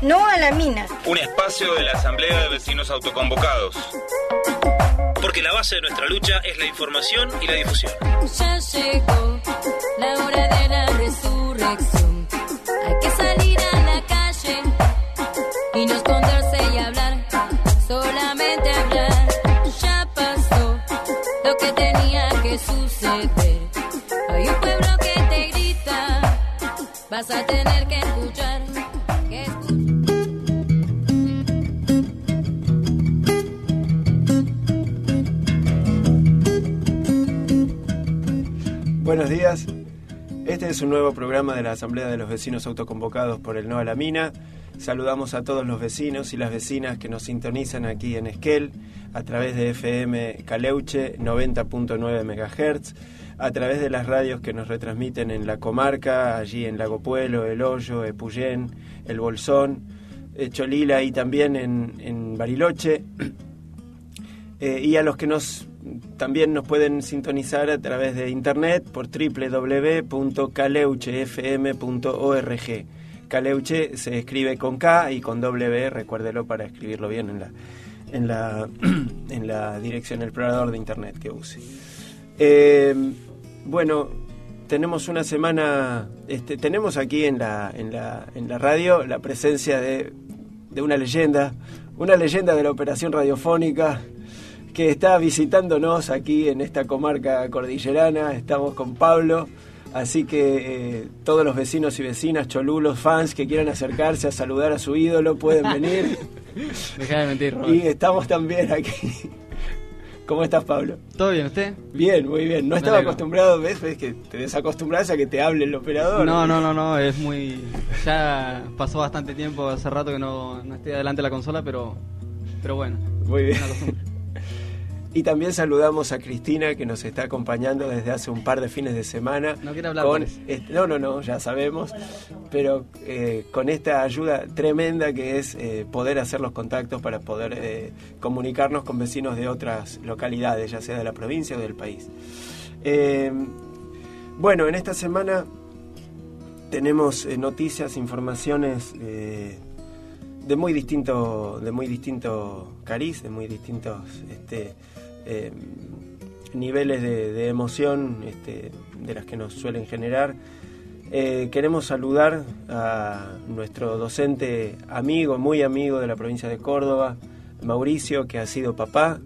No a la mina. Un espacio de la Asamblea de Vecinos Autoconvocados. Porque la base de nuestra lucha es la información y la difusión. Ya llegó la hora de la resurrección. Buenos días. Este es un nuevo programa de la Asamblea de los Vecinos Autoconvocados por el No a la Mina. Saludamos a todos los vecinos y las vecinas que nos sintonizan aquí en Esquel a través de FM Caleuche 90.9 MHz, a través de las radios que nos retransmiten en la comarca, allí en Lago Puelo, El Hoyo, Epuyén, El Bolsón, eh, Cholila y también en, Bariloche. Eh, y a los que nos también nos pueden sintonizar a través de internet por www.caleuchefm.org. Caleuche se escribe con K y con W, recuérdelo para escribirlo bien en la, en la, en la dirección, el explorador de internet que use. Eh, bueno, tenemos una semana, este, tenemos aquí en la, en la, en la radio la presencia de, de una leyenda, una leyenda de la operación radiofónica que está visitándonos aquí en esta comarca cordillerana. Estamos con Pablo, así que eh, todos los vecinos y vecinas, cholulos, fans que quieran acercarse a saludar a su ídolo pueden venir. Deja de mentir, Robert. y estamos también aquí. ¿Cómo estás, Pablo? ¿Todo bien usted? Bien, muy bien. No Me estaba alegro. acostumbrado, ¿ves? ¿Ves que te desacostumbras a que te hable el operador? No, no, no, no, es muy... Ya pasó bastante tiempo, hace rato que no, no estoy adelante de la consola, pero, pero bueno. Muy bien. Y también saludamos a Cristina que nos está acompañando desde hace un par de fines de semana. No quiere hablar, con este- no, no, no, ya sabemos, pero eh, con esta ayuda tremenda que es eh, poder hacer los contactos para poder eh, comunicarnos con vecinos de otras localidades, ya sea de la provincia o del país. Bueno, en esta semana tenemos noticias, informaciones de muy distinto, de muy distinto cariz, de muy distintos este, eh, niveles de, emoción este, de las que nos suelen generar. Eh, queremos saludar a nuestro docente amigo, muy amigo de la provincia de Córdoba, Mauricio, que ha sido papá,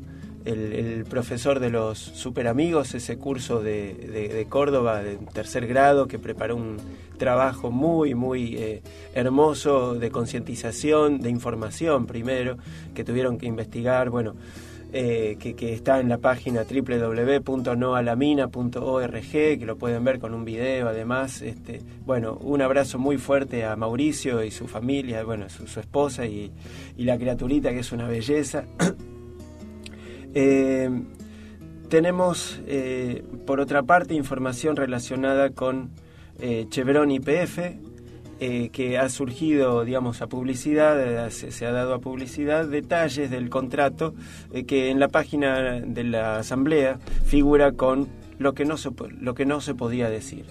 el, profesor de los super amigos, ese curso de Córdoba de tercer grado, que preparó un trabajo muy, muy eh, hermoso de concientización, de información primero, que tuvieron que investigar, bueno, eh, que, está en la página www.noalamina.org, que lo pueden ver con un video además. Este, bueno, un abrazo muy fuerte a Mauricio y su familia, bueno, su, esposa y, la criaturita que es una belleza. Eh, tenemos, eh, por otra parte, información relacionada con Chevron IPF, eh, que ha surgido, digamos, a publicidad, eh, se, ha dado a publicidad detalles del contrato eh, que en la página de la Asamblea figura con lo que no se, lo que no se podía decir.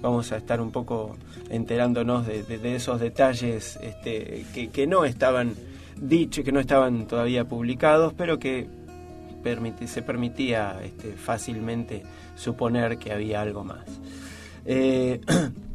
Vamos a estar un poco enterándonos de, esos detalles este, que, no estaban dichos, que no estaban todavía publicados, pero que permiti- se permitía este, fácilmente suponer que había algo más.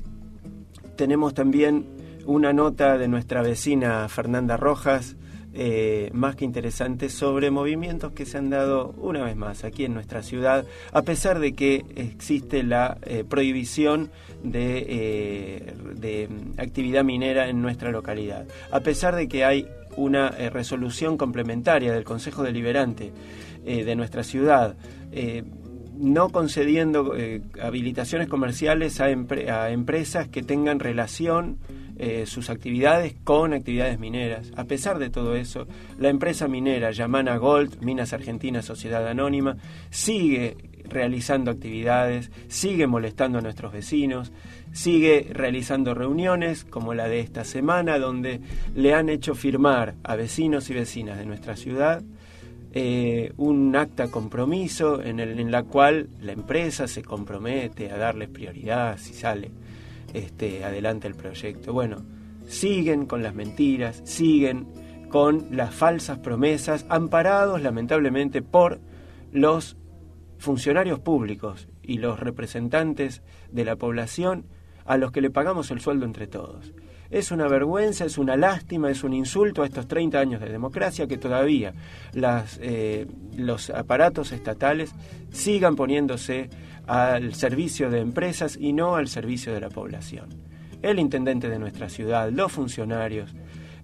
tenemos también una nota de nuestra vecina Fernanda Rojas, eh, más que interesante, sobre movimientos que se han dado una vez más aquí en nuestra ciudad, a pesar de que existe la eh, prohibición de, eh, de actividad minera en nuestra localidad, a pesar de que hay una resolución complementaria del Consejo Deliberante de nuestra ciudad, no concediendo eh, habilitaciones comerciales a, empre- a empresas que tengan relación eh, sus actividades con actividades mineras. A pesar de todo eso, la empresa minera Yamana Gold, Minas Argentinas Sociedad Anónima, sigue realizando actividades, sigue molestando a nuestros vecinos, sigue realizando reuniones como la de esta semana, donde le han hecho firmar a vecinos y vecinas de nuestra ciudad eh, un acta compromiso en, el, en la cual la empresa se compromete a darles prioridad si sale este, adelante el proyecto. Bueno, siguen con las mentiras, siguen con las falsas promesas, amparados lamentablemente por los funcionarios públicos y los representantes de la población a los que le pagamos el sueldo entre todos. Es una vergüenza, es una lástima, es un insulto a estos 30 años de democracia que todavía eh, los aparatos estatales sigan poniéndose al servicio de empresas y no al servicio de la población. El intendente de nuestra ciudad, los funcionarios,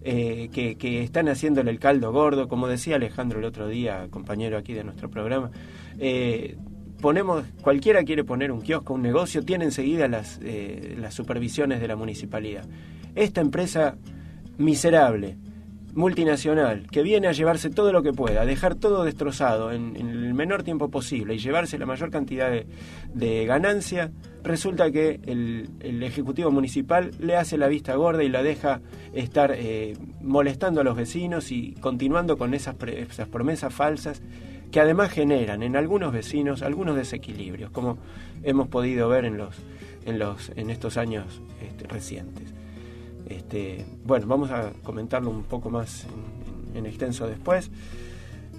eh, que, están haciéndole el caldo gordo, como decía Alejandro el otro día, compañero aquí de nuestro programa. Eh, ponemos, cualquiera quiere poner un kiosco, un negocio, tiene enseguida las supervisiones de la municipalidad. Esta empresa miserable, multinacional, que viene a llevarse todo lo que pueda, dejar todo destrozado en, el menor tiempo posible y llevarse la mayor cantidad de, ganancia, resulta que el, Ejecutivo Municipal le hace la vista gorda y la deja estar eh, molestando a los vecinos y continuando con esas, esas promesas falsas que además generan en algunos vecinos algunos desequilibrios, como hemos podido ver en estos años este, recientes. Este, bueno, vamos a comentarlo un poco más en, extenso después.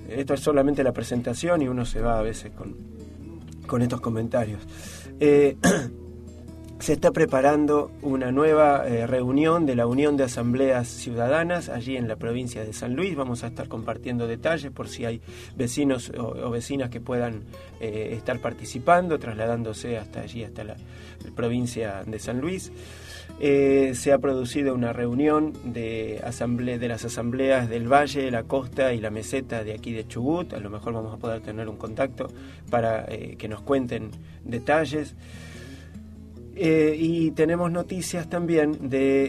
Esto es solamente la presentación y uno se va a veces con, con estos comentarios. Eh, se está preparando una nueva eh, reunión de la Unión de Asambleas Ciudadanas allí en la provincia de San Luis. Vamos a estar compartiendo detalles por si hay vecinos o, vecinas que puedan eh, estar participando, trasladándose hasta allí, hasta la, provincia de San Luis. Eh, se ha producido una reunión de, de las asambleas del Valle, la Costa y la Meseta de aquí de Chubut. A lo mejor vamos a poder tener un contacto para que nos cuenten detalles. Eh, y tenemos noticias también de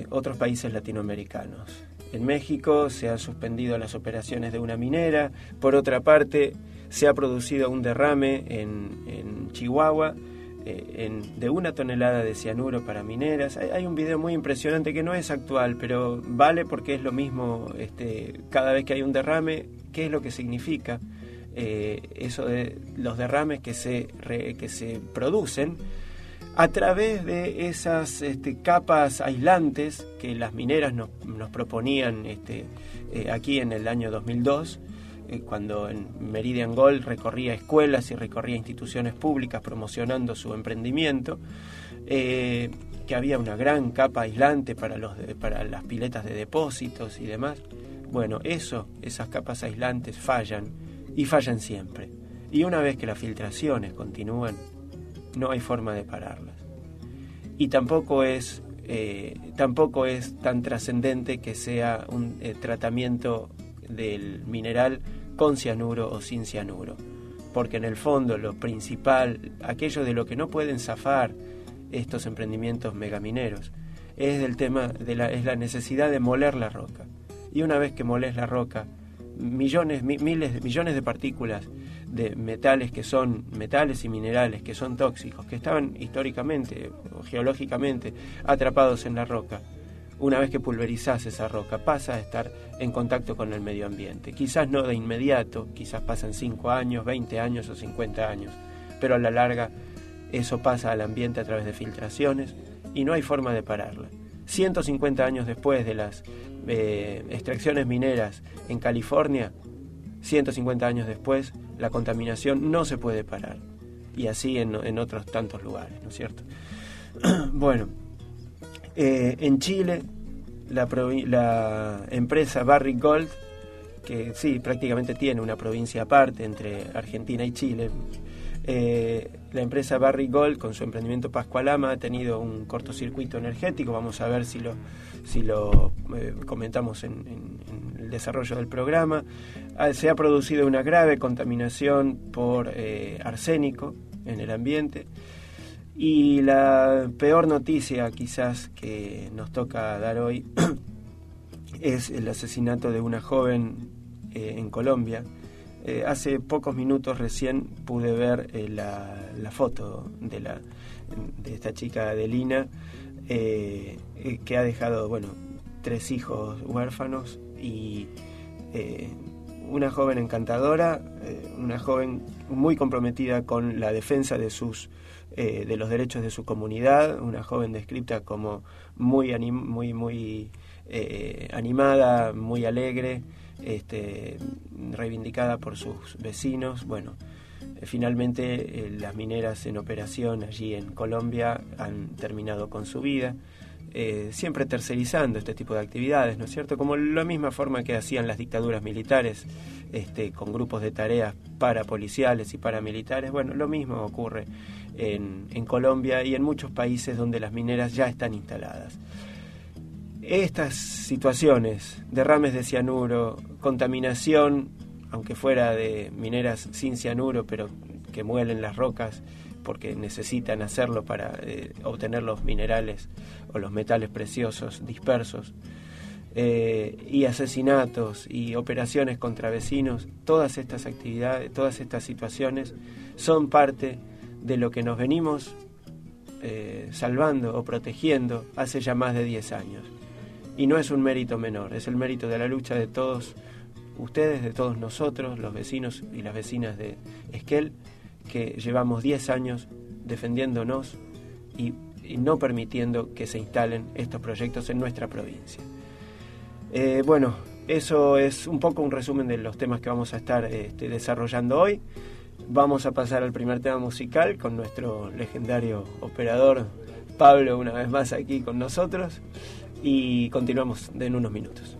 eh, otros países latinoamericanos. En México se han suspendido las operaciones de una minera. Por otra parte, se ha producido un derrame en, Chihuahua eh, de una tonelada de cianuro para mineras. Hay, un video muy impresionante que no es actual, pero vale porque es lo mismo este, cada vez que hay un derrame, qué es lo que significa eso de los derrames que se, que se producen a través de esas este, capas aislantes que las mineras nos, proponían este, eh, aquí en el año 2002, eh, cuando en Meridian Gold recorría escuelas y recorría instituciones públicas promocionando su emprendimiento, eh, que había una gran capa aislante para, los, para las piletas de depósitos y demás. Bueno, eso, esas capas aislantes fallan y fallan siempre. Y una vez que las filtraciones continúan, no hay forma de pararlas. Y tampoco es, eh, tampoco es tan trascendente que sea un eh, tratamiento del mineral con cianuro o sin cianuro. Porque en el fondo lo principal, aquello de lo que no pueden zafar estos emprendimientos megamineros, es el tema de la, es la necesidad de moler la roca. Y una vez que moles la roca, millones, miles, millones de partículas de metales que son metales y minerales que son tóxicos, que estaban históricamente o geológicamente atrapados en la roca, una vez que pulverizás esa roca, pasa a estar en contacto con el medio ambiente. Quizás no de inmediato, quizás pasan 5 años, 20 años o 50 años, pero a la larga eso pasa al ambiente a través de filtraciones y no hay forma de pararla. 150 años después de las eh, extracciones mineras en California, 150 años después, la contaminación no se puede parar. Y así en, otros tantos lugares, ¿no es cierto? bueno, eh, en Chile, la, empresa Barrick Gold, que sí, prácticamente tiene una provincia aparte entre Argentina y Chile, eh, la empresa Barrick Gold con su emprendimiento Pascualama ha tenido un cortocircuito energético, vamos a ver si lo, si lo eh, comentamos en, el desarrollo del programa. Ah, se ha producido una grave contaminación por eh, arsénico en el ambiente. Y la peor noticia quizás que nos toca dar hoy es el asesinato de una joven eh, en Colombia. hace pocos minutos recién pude ver la, la, foto de, la, de esta chica Adelina eh, eh, que ha dejado, bueno, tres hijos huérfanos y eh, una joven encantadora, eh, una joven muy comprometida con la defensa de sus eh, de los derechos de su comunidad, una joven descrita como muy muy muy eh, animada, muy alegre, este, reivindicada por sus vecinos. Bueno, finalmente las mineras en operación allí en Colombia han terminado con su vida. Eh, siempre tercerizando este tipo de actividades, ¿no es cierto? Como la misma forma que hacían las dictaduras militares, este, con grupos de tareas parapoliciales y paramilitares. Bueno, lo mismo ocurre en, en Colombia y en muchos países donde las mineras ya están instaladas. Estas situaciones, derrames de cianuro, contaminación, aunque fuera de mineras sin cianuro, pero que muelen las rocas, porque necesitan hacerlo para eh, obtener los minerales o los metales preciosos dispersos, eh, y asesinatos y operaciones contra vecinos, todas estas actividades, todas estas situaciones son parte de lo que nos venimos eh, salvando o protegiendo hace ya más de 10 años. Y no es un mérito menor, es el mérito de la lucha de todos ustedes, de todos nosotros, los vecinos y las vecinas de Esquel, que llevamos 10 años defendiéndonos y, no permitiendo que se instalen estos proyectos en nuestra provincia. Eh, bueno, eso es un poco un resumen de los temas que vamos a estar este, desarrollando hoy. Vamos a pasar al primer tema musical con nuestro legendario operador Pablo una vez más aquí con nosotros y continuamos en unos minutos.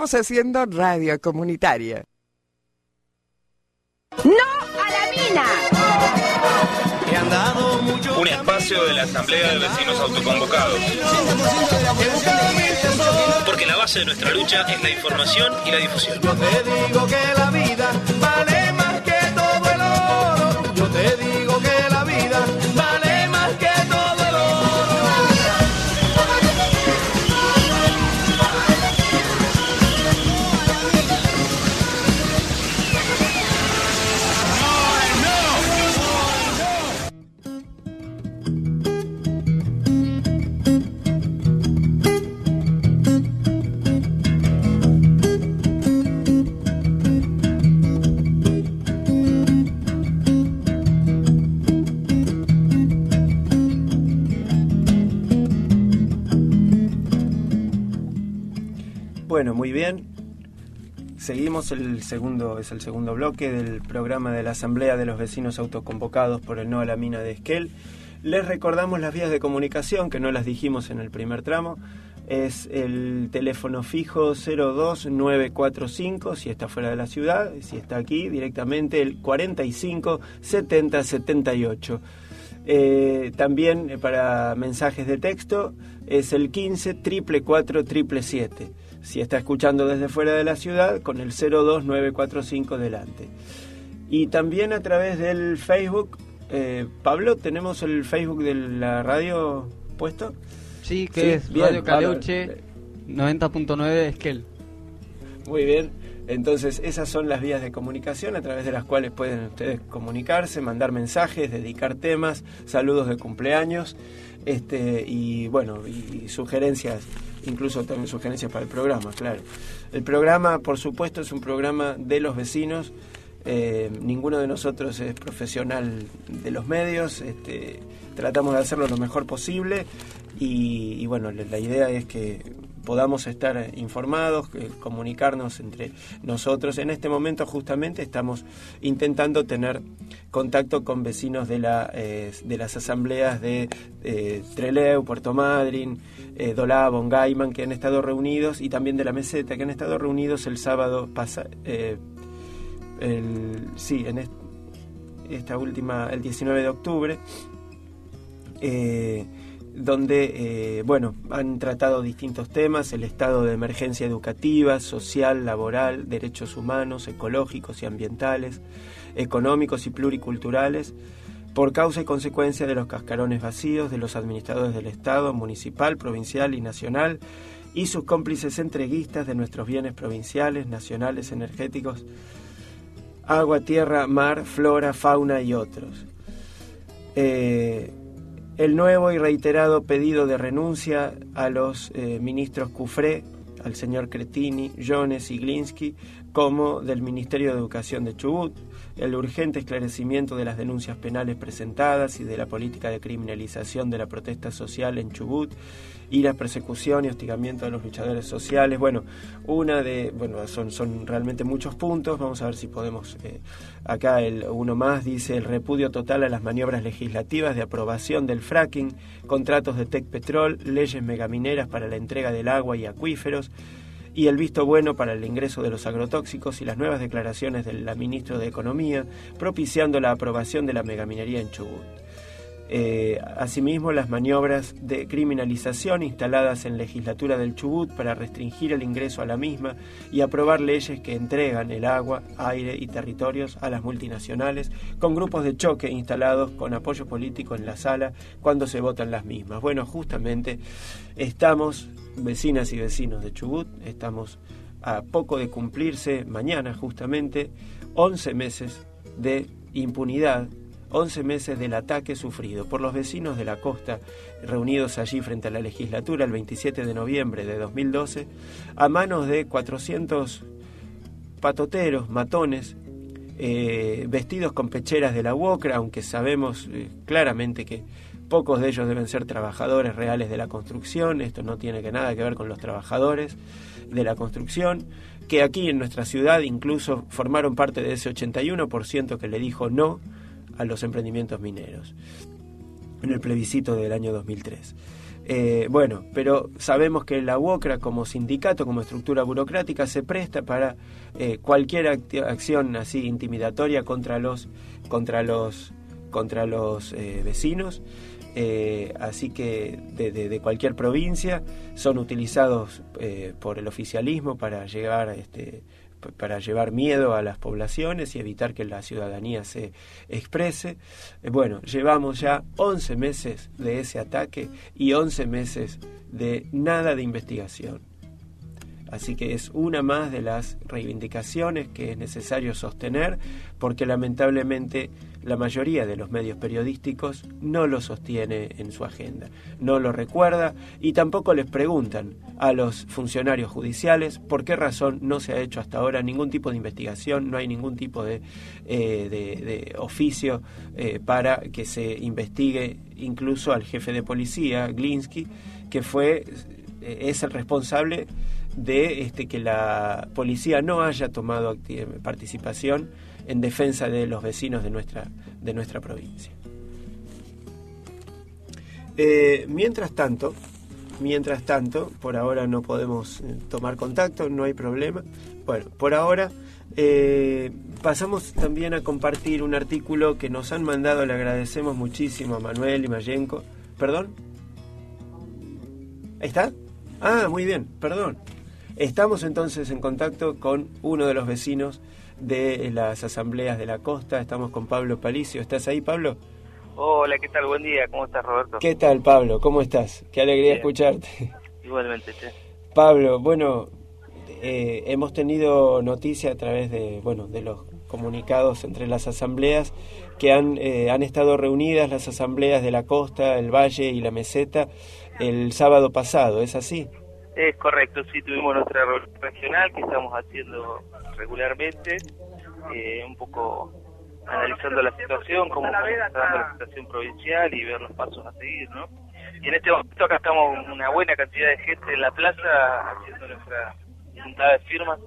Estamos haciendo radio comunitaria. ¡No a la mina! Un espacio de la Asamblea de Vecinos Autoconvocados. Porque la base de nuestra lucha es la información y la difusión. Yo te digo que la vida El segundo, es el segundo bloque del programa de la Asamblea de los Vecinos Autoconvocados por el No a la Mina de Esquel. Les recordamos las vías de comunicación, que no las dijimos en el primer tramo. Es el teléfono fijo 02945 si está fuera de la ciudad, si está aquí directamente el 45 70 78. Eh, también eh, para mensajes de texto es el 15 triple 4 triple 7. Si está escuchando desde fuera de la ciudad, con el 02945 delante. Y también a través del Facebook. eh, Pablo, ¿tenemos el Facebook de la radio puesto? Sí, que Sí, es bien, Radio. Caleuche 90.9 Esquel. Muy bien. Entonces, esas son las vías de comunicación a través de las cuales pueden ustedes comunicarse, mandar mensajes, dedicar temas, saludos de cumpleaños, este y bueno, y sugerencias, incluso también sugerencias para el programa, claro. El programa, por supuesto, es un programa de los vecinos. eh, ninguno de nosotros es profesional de los medios. Este, tratamos de hacerlo lo mejor posible y, bueno, la idea es que podamos estar informados, comunicarnos entre nosotros. En este momento justamente estamos intentando tener contacto con vecinos de, la, eh, de las asambleas de eh, Treleu, Puerto Madryn, eh, Dolá, Bongaiman, que han estado reunidos, y también de la meseta, que han estado reunidos el sábado pasado. el, sí, en est- esta última, el 19 de octubre. Eh, donde eh, bueno han tratado distintos temas el estado de emergencia educativa social laboral derechos humanos ecológicos y ambientales económicos y pluriculturales por causa y consecuencia de los cascarones vacíos de los administradores del Estado, municipal, provincial y nacional, y sus cómplices entreguistas de nuestros bienes provinciales, nacionales, energéticos, agua, tierra, mar, flora, fauna y otros. Eh, el nuevo y reiterado pedido de renuncia a los eh, ministros Cufré, al señor Cretini, Jones y Glinsky, como del Ministerio de Educación de Chubut, el urgente esclarecimiento de las denuncias penales presentadas y de la política de criminalización de la protesta social en Chubut y la persecución y hostigamiento de los luchadores sociales. Bueno, una de, bueno, son, son realmente muchos puntos. Vamos a ver si podemos. eh, acá el uno más dice el repudio total a las maniobras legislativas de aprobación del fracking, contratos de Tec Petrol, leyes megamineras para la entrega del agua y acuíferos y el visto bueno para el ingreso de los agrotóxicos y las nuevas declaraciones del la ministro de Economía propiciando la aprobación de la megaminería en Chubut. Eh, asimismo, las maniobras de criminalización instaladas en legislatura del Chubut para restringir el ingreso a la misma y aprobar leyes que entregan el agua, aire y territorios a las multinacionales, con grupos de choque instalados con apoyo político en la sala cuando se votan las mismas. Bueno, justamente estamos, vecinas y vecinos de Chubut, estamos a poco de cumplirse mañana justamente 11 meses de impunidad 11 meses del ataque sufrido por los vecinos de la costa reunidos allí frente a la legislatura el 27 de noviembre de 2012 a manos de 400 patoteros, matones, eh, vestidos con pecheras de la UOCRA, aunque sabemos eh, claramente que pocos de ellos deben ser trabajadores reales de la construcción, esto no tiene nada que ver con los trabajadores de la construcción, que aquí en nuestra ciudad incluso formaron parte de ese 81% que le dijo no a los emprendimientos mineros en el plebiscito del año 2003. Eh, bueno, pero sabemos que la UOCRA como sindicato, como estructura burocrática, se presta para eh, cualquier acción así intimidatoria contra los contra los contra los eh, vecinos. Eh, así que de, cualquier provincia son utilizados eh, por el oficialismo para llegar este, para llevar miedo a las poblaciones y evitar que la ciudadanía se exprese. Eh, bueno, llevamos ya 11 meses de ese ataque y 11 meses de nada de investigación. Así que es una más de las reivindicaciones que es necesario sostener porque lamentablemente la mayoría de los medios periodísticos no lo sostiene en su agenda, no lo recuerda y tampoco les preguntan a los funcionarios judiciales por qué razón no se ha hecho hasta ahora ningún tipo de investigación, no hay ningún tipo de, eh, oficio eh, para que se investigue incluso al jefe de policía, Glinsky, que fue eh, es el responsable de este, que la policía no haya tomado participación en defensa de los vecinos de nuestra, de nuestra provincia. Eh, mientras tanto, mientras tanto, por ahora no podemos eh, tomar contacto, no hay problema. Bueno, por ahora eh, pasamos también a compartir un artículo que nos han mandado, le agradecemos muchísimo a Manuel y Mayenco. ¿Perdón? ¿Ahí está? Ah, muy bien, perdón. Estamos entonces en contacto con uno de los vecinos de las asambleas de la costa. Estamos con Pablo Palicio. ¿Estás ahí, Pablo? Hola, ¿qué tal? Buen día, ¿cómo estás, Roberto? ¿Qué tal, Pablo? ¿Cómo estás? Qué alegría Bien. escucharte. Igualmente, che. Pablo, bueno, eh, hemos tenido noticia a través de, bueno, de los comunicados entre las asambleas que han, eh, han estado reunidas las asambleas de la costa, el valle y la meseta el sábado pasado, ¿es así? Es correcto, sí, tuvimos nuestra reunión regional que estamos haciendo regularmente, eh, un poco analizando la situación, cómo está dando la situación provincial y ver los pasos a seguir, ¿no? Y en este momento acá estamos una buena cantidad de gente en la plaza haciendo nuestra juntada de firmas.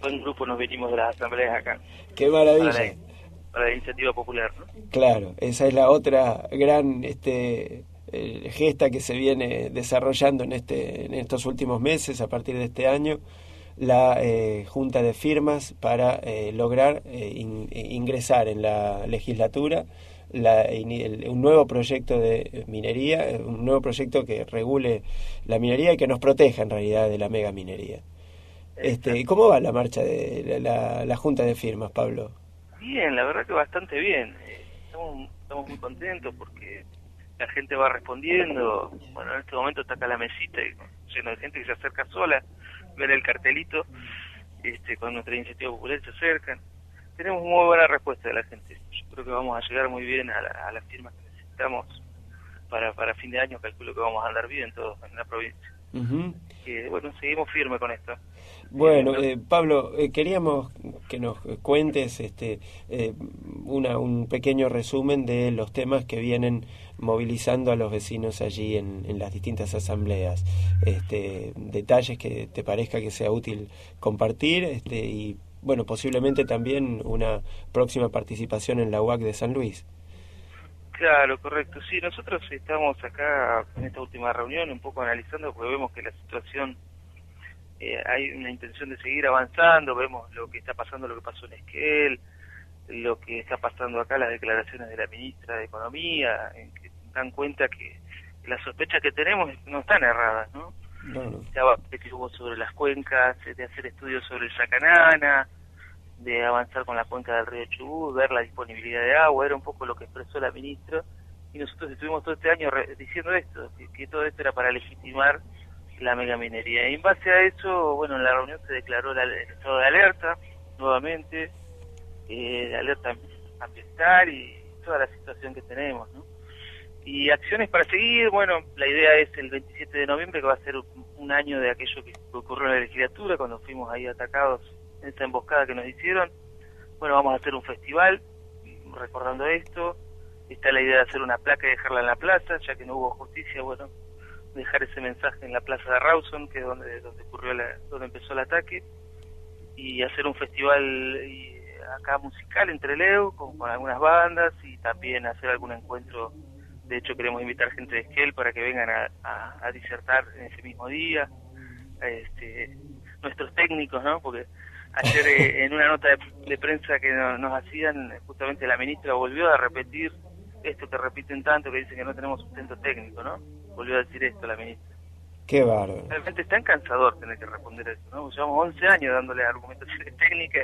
Con un grupo nos venimos de las asambleas acá, Qué para maravilla. la, para la iniciativa popular, ¿no? Claro, esa es la otra gran este, eh, gesta que se viene desarrollando en, este, en estos últimos meses, a partir de este año, la eh, junta de firmas para eh, lograr eh, in- ingresar en la legislatura la- un nuevo proyecto de minería, eh, un nuevo proyecto que regule la minería y que nos proteja en realidad de la mega minería. Este, ¿y ¿Cómo va la marcha de la, la- junta de firmas, Pablo? Bien, la verdad que bastante bien. Eh, estamos muy contentos porque la gente va respondiendo. Bueno, en este momento está acá la mesita y lleno de gente que se acerca sola, ver el cartelito este, con nuestra iniciativa popular se acercan. Tenemos muy buena respuesta de la gente. Yo creo que vamos a llegar muy bien a, la- a las firmas que necesitamos para, para fin de año. Calculo que vamos a andar bien todos en la provincia. Ujú. Que, bueno, seguimos firme con esto. Bueno, Eh, Pablo, eh, queríamos que nos cuentes este, eh, una, un pequeño resumen de los temas que vienen movilizando a los vecinos allí en, en las distintas asambleas. Este, detalles que te parezca que sea útil compartir este, y, bueno, posiblemente también una próxima participación en la UAC de San Luis. Claro, correcto. Sí, nosotros estamos acá en esta última reunión un poco analizando porque vemos que la situación eh, hay una intención de seguir avanzando, vemos lo que está pasando, lo que pasó en Esquel, lo que está pasando acá, las declaraciones de la ministra de Economía, en que dan cuenta que las sospechas que tenemos no están erradas, ¿no? Que hubo sobre las cuencas, de hacer estudios sobre el Yacanana, de avanzar con la cuenca del río Chubut, ver la disponibilidad de agua, era un poco lo que expresó la ministra, y nosotros estuvimos todo este año re- diciendo esto, que, que todo esto era para legitimar la megaminería. Y en base a eso, bueno, en la reunión se declaró la- el estado de alerta, nuevamente, eh, de alerta ambiental y toda la situación que tenemos, ¿no? Y acciones para seguir, bueno, la idea es el 27 de noviembre, que va a ser un- año de aquello que ocurrió en la legislatura, cuando fuimos ahí atacados en esta emboscada que nos hicieron. Bueno, vamos a hacer un festival recordando esto. Está la idea de hacer una placa y dejarla en la plaza, ya que no hubo justicia, bueno, dejar ese mensaje en la plaza de Rawson, que es donde, donde ocurrió la, donde empezó el ataque, y hacer un festival acá musical entre Leo, con, con algunas bandas, y también hacer algún encuentro De hecho, queremos invitar gente de Esquel para que vengan a, a- a disertar en ese mismo día. Este, nuestros técnicos, ¿no? Porque ayer eh, en una nota de, de prensa que no- nos hacían, justamente la ministra volvió a repetir esto que repiten tanto, que dicen que no tenemos sustento técnico, ¿no? Volvió a decir esto la ministra. Qué bárbaro. Realmente es tan cansador tener que responder eso, ¿no? Llevamos 11 años dándole argumentaciones técnicas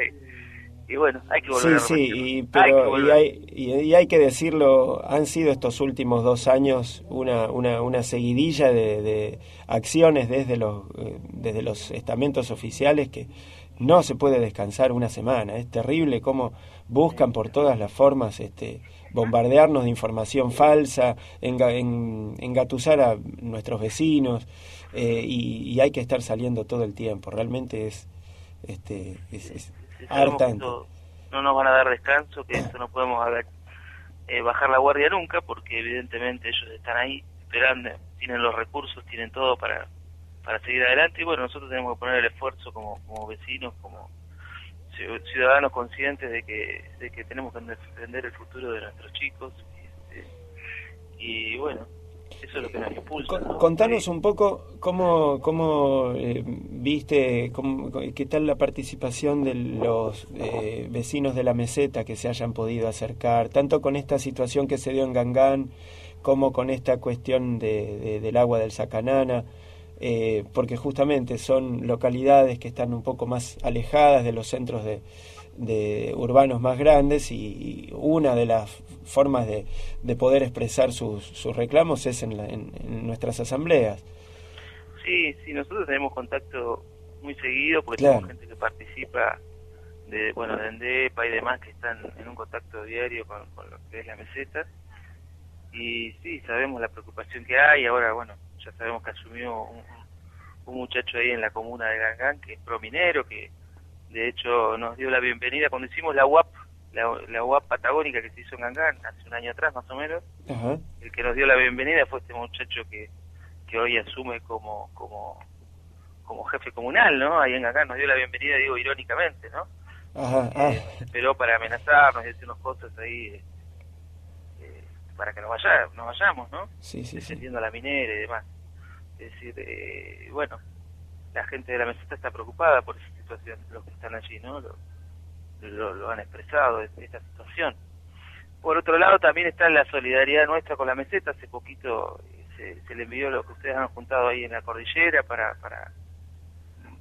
y, y bueno, hay que volver Sí, a sí, y, Hay pero, y, hay, y, y hay que decirlo, han sido estos últimos dos años una, una, una seguidilla de, de acciones desde los, eh, desde los estamentos oficiales que no se puede descansar una semana. Es terrible cómo buscan por todas las formas este, bombardearnos de información falsa, enga- en- engatusar a nuestros vecinos eh, y, y hay que estar saliendo todo el tiempo. Realmente es, este, es, hartante. no nos van a dar descanso, que eso no podemos haber- eh, bajar la guardia nunca, porque evidentemente ellos están ahí esperando, tienen los recursos, tienen todo para, para seguir adelante y bueno, nosotros tenemos que poner el esfuerzo como, como vecinos, como ciudadanos conscientes de que, de que tenemos que defender el futuro de nuestros chicos este, y bueno, eso es lo que nos impulsa. Con- ¿no? Contanos un poco cómo, cómo eh, viste, cómo- qué tal la participación de los eh, vecinos de la meseta que se hayan podido acercar, tanto con esta situación que se dio en Gangán como con esta cuestión de, de- del agua del Sacanana, eh, porque justamente son localidades que están un poco más alejadas de los centros de, de urbanos más grandes y, y una de las formas de, de poder expresar sus, sus reclamos es en, la- en- en nuestras asambleas. Sí, sí, nosotros tenemos contacto muy seguido porque Claro. tenemos gente que participa de, bueno, de Endepa y demás que están en un contacto diario con, con lo que es la meseta. Y sí, sabemos la preocupación que hay. Ahora, bueno, ya sabemos que asumió un, un muchacho ahí en la comuna de Gangán que es prominero, que de hecho nos dio la bienvenida cuando hicimos la UAP, la, la UAP patagónica que se hizo en Gangán hace un año atrás más o menos el que nos dio la bienvenida fue este muchacho que, que hoy asume como, como, como jefe comunal, ¿no? Ahí en acá nos dio la bienvenida, digo irónicamente, ¿no? Ajá. Ah, Eh, esperó para amenazarnos y decirnos cosas ahí eh, para que nos, vaya, nos vayamos, ¿no? sí, sí, sí. Defendiendo a la minera y demás. Es decir, eh, bueno, la gente de la meseta está preocupada por esa situación, los que están allí, ¿no? Lo, lo, lo han expresado, es- esta situación. Por otro lado, también está la solidaridad nuestra con la meseta. Hace poquito eh, se, se le envió lo que ustedes han juntado ahí en la cordillera para para,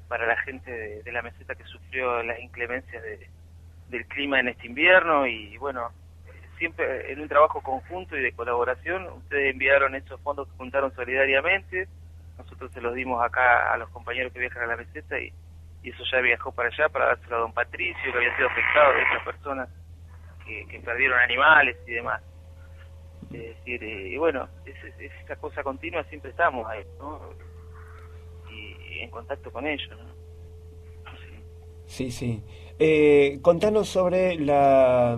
para la gente de, de la meseta que sufrió las inclemencias de- del clima en este invierno. Y bueno, siempre en un trabajo conjunto y de colaboración, ustedes enviaron esos fondos que juntaron solidariamente. Nosotros se los dimos acá a los compañeros que viajan a la meseta y, eso ya viajó para allá para dárselo a don Patricio, que había sido afectado de otras personas que, perdieron animales y demás. Es decir, eh, y bueno, es, es- esa cosa continua siempre estamos ahí, ¿no? Y, en contacto con ellos, ¿no? Sí. Sí, sí. Eh, contanos sobre la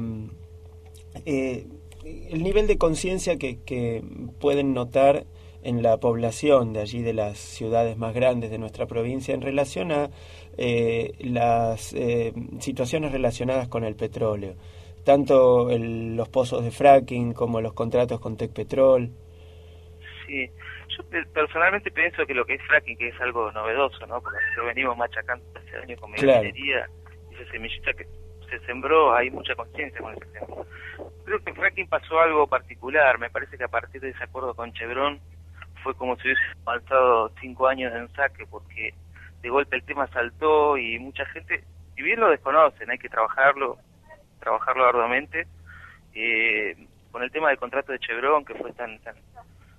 eh, el nivel de conciencia que, que pueden notar en la población de allí de las ciudades más grandes de nuestra provincia en relación a eh, las eh, situaciones relacionadas con el petróleo, tanto el- los pozos de fracking como los contratos con Tecpetrol. Sí, yo pe- personalmente pienso que lo que es fracking, que es algo novedoso, ¿no? Porque lo venimos machacando hace años con Claro. minería, esa semillita que se sembró, hay mucha conciencia con ese tema. Creo que en fracking pasó algo particular, me parece que a partir de ese acuerdo con Chevron fue como si hubiese avanzado cinco años en saque, porque de golpe el tema saltó y mucha gente, si bien lo desconocen, hay que trabajarlo, trabajarlo arduamente, eh, con el tema del contrato de Chevron, que fue tan, tan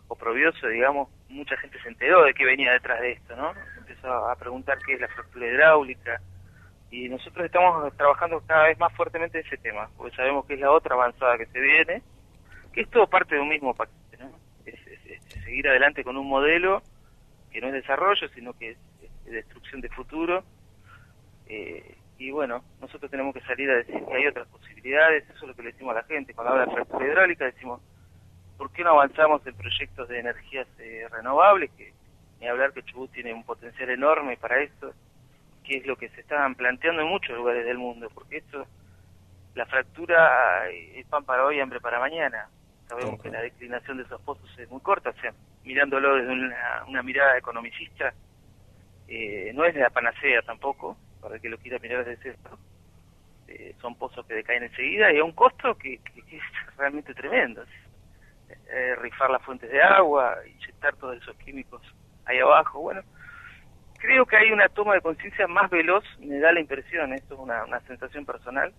oprobioso, digamos, mucha gente se enteró de qué venía detrás de esto, ¿no? Empezó a preguntar qué es la fractura hidráulica y nosotros estamos trabajando cada vez más fuertemente ese tema, porque sabemos que es la otra avanzada que se viene, que es todo parte de un mismo paquete, ¿no? Es, es- seguir adelante con un modelo que no es desarrollo, sino que es, es destrucción de futuro. Eh, y bueno, nosotros tenemos que salir a decir que hay otras posibilidades, eso es lo que le decimos a la gente. Cuando habla de fractura hidráulica decimos, ¿por qué no avanzamos en proyectos de energías eh, renovables? Que ni hablar que Chubut tiene un potencial enorme para esto, que es lo que se estaban planteando en muchos lugares del mundo, porque esto, la fractura eh, es pan para hoy, hambre para mañana. sabemos que la declinación de esos pozos es muy corta, o sea, mirándolo desde una, una mirada economicista, eh, no es de la panacea tampoco, para el que lo quiera mirar desde lado. Eh, son pozos que decaen enseguida y a un costo que, que- que es realmente tremendo. Eh, rifar las fuentes de agua, inyectar todos esos químicos ahí abajo, bueno, creo que hay una toma de conciencia más veloz, me da la impresión, esto es una, una sensación personal,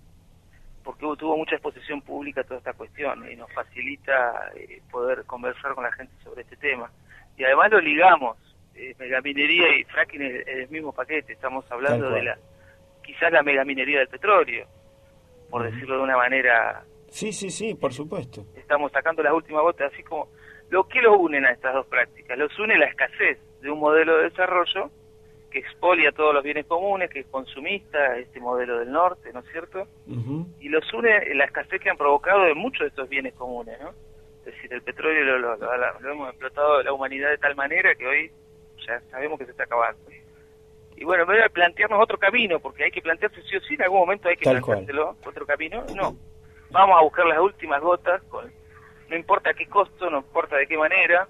porque tuvo mucha exposición pública toda esta cuestión y nos facilita eh, poder conversar con la gente sobre este tema. Y además lo ligamos, eh, megaminería y fracking es es el mismo paquete, estamos hablando de la quizás la megaminería del petróleo, por decirlo de una manera Sí, sí, sí, por supuesto. estamos sacando las últimas gotas, así como lo que los unen a estas dos prácticas, los une la escasez de un modelo de desarrollo que expolia todos los bienes comunes, que es consumista, este modelo del norte, ¿no es cierto? Y los une la escasez que han provocado de muchos de estos bienes comunes, ¿no? Es decir, el petróleo lo, lo- lo- lo hemos explotado la humanidad de tal manera que hoy ya sabemos que se está acabando. Y bueno, en vez de plantearnos otro camino, porque hay que plantearse sí o sí, en algún momento hay que Tal cual. planteárselo, otro camino, no. Vamos a buscar las últimas gotas, con, no importa a qué costo, no importa de qué manera.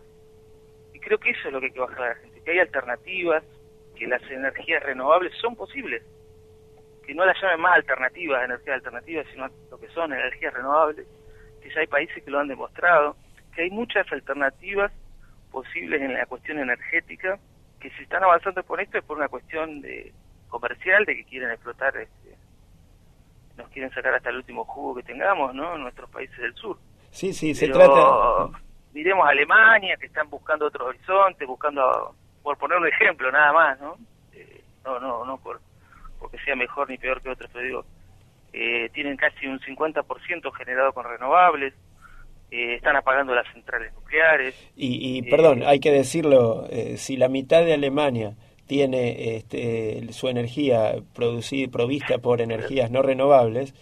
Y creo que eso es lo que hay que bajar a la gente, que hay alternativas, que las energías renovables son posibles. Que no las llamen más alternativas, energías alternativas, sino lo que son energías renovables, que ya hay países que lo han demostrado, que hay muchas alternativas posibles en la cuestión energética, que si están avanzando por esto es por una cuestión de comercial, de que quieren explotar, este, nos quieren sacar hasta el último jugo que tengamos, ¿no? En nuestros países del sur. Sí, sí, se trata... miremos a Alemania, que están buscando otro horizonte, buscando, por poner un ejemplo, nada más, ¿no? Eh, no, no, no por porque sea mejor ni peor que otros, pero digo, eh, tienen casi un 50% generado con renovables, eh, están apagando las centrales nucleares, Y, y, perdón, hay que decirlo, si la mitad de Alemania tiene este, su energía producida, provista por energías no renovables,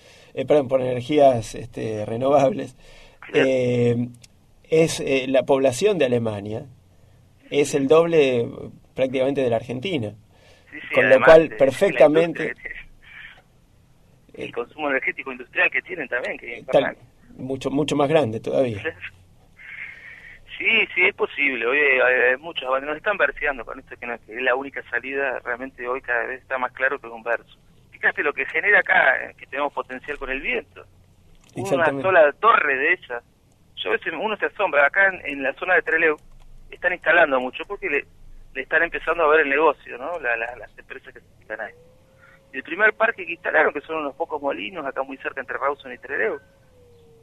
perdón, por energías este, renovables, es eh, la población de Alemania es el doble prácticamente de la Argentina. Sí, sí, Con lo cual, perfectamente- el consumo energético industrial que tienen también, que es Tal- infernal. mucho mucho más grande todavía. Sí, sí, es posible. Hoy hay, hay muchos. Nos están verseando con esto que, no, que es la única salida. Realmente hoy cada vez está más claro que es un verso. Fíjate lo que genera acá, eh, que tenemos potencial con el viento. Una sola torre de esas. Yo a veces uno se asombra. Acá en, en la zona de Trelew están instalando mucho porque le, le están empezando a ver el negocio, ¿no? La- la- las empresas que se instalan ahí. Y el primer parque que instalaron, que son unos pocos molinos, acá muy cerca entre Rawson y Trelew,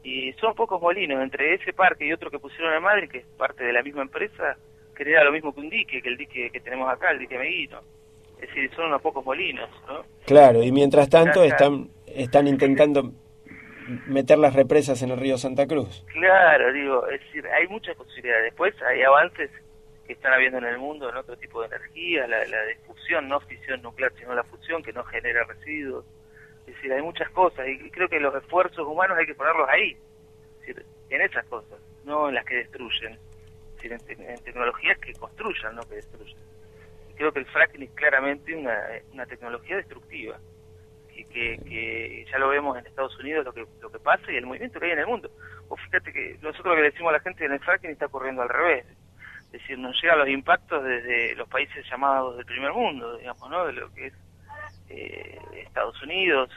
y son pocos molinos, entre ese parque y otro que pusieron a Madrid, que es parte de la misma empresa, genera lo mismo que un dique, que el dique que tenemos acá, el dique Meguino. Es decir, son unos pocos molinos, ¿no? Claro, y mientras tanto están están intentando meter las represas en el río Santa Cruz. Claro, digo, es decir, hay muchas posibilidades. Después hay avances que están habiendo en el mundo en otro tipo de energía, la, la de fusión, no fisión nuclear, sino la fusión que no genera residuos. Es decir, hay muchas cosas y creo que los esfuerzos humanos hay que ponerlos ahí, en esas cosas, no en las que destruyen, es decir, en, en tecnologías que construyan, no que destruyen. Y creo que el fracking es claramente una, una tecnología destructiva, que, que, ya lo vemos en Estados Unidos lo que, lo que pasa y el movimiento que hay en el mundo. Vos fíjate que nosotros lo que decimos a la gente en el fracking está ocurriendo al revés. Es decir, nos llegan los impactos desde los países llamados del primer mundo, digamos, ¿no? De lo que es eh, Estados Unidos,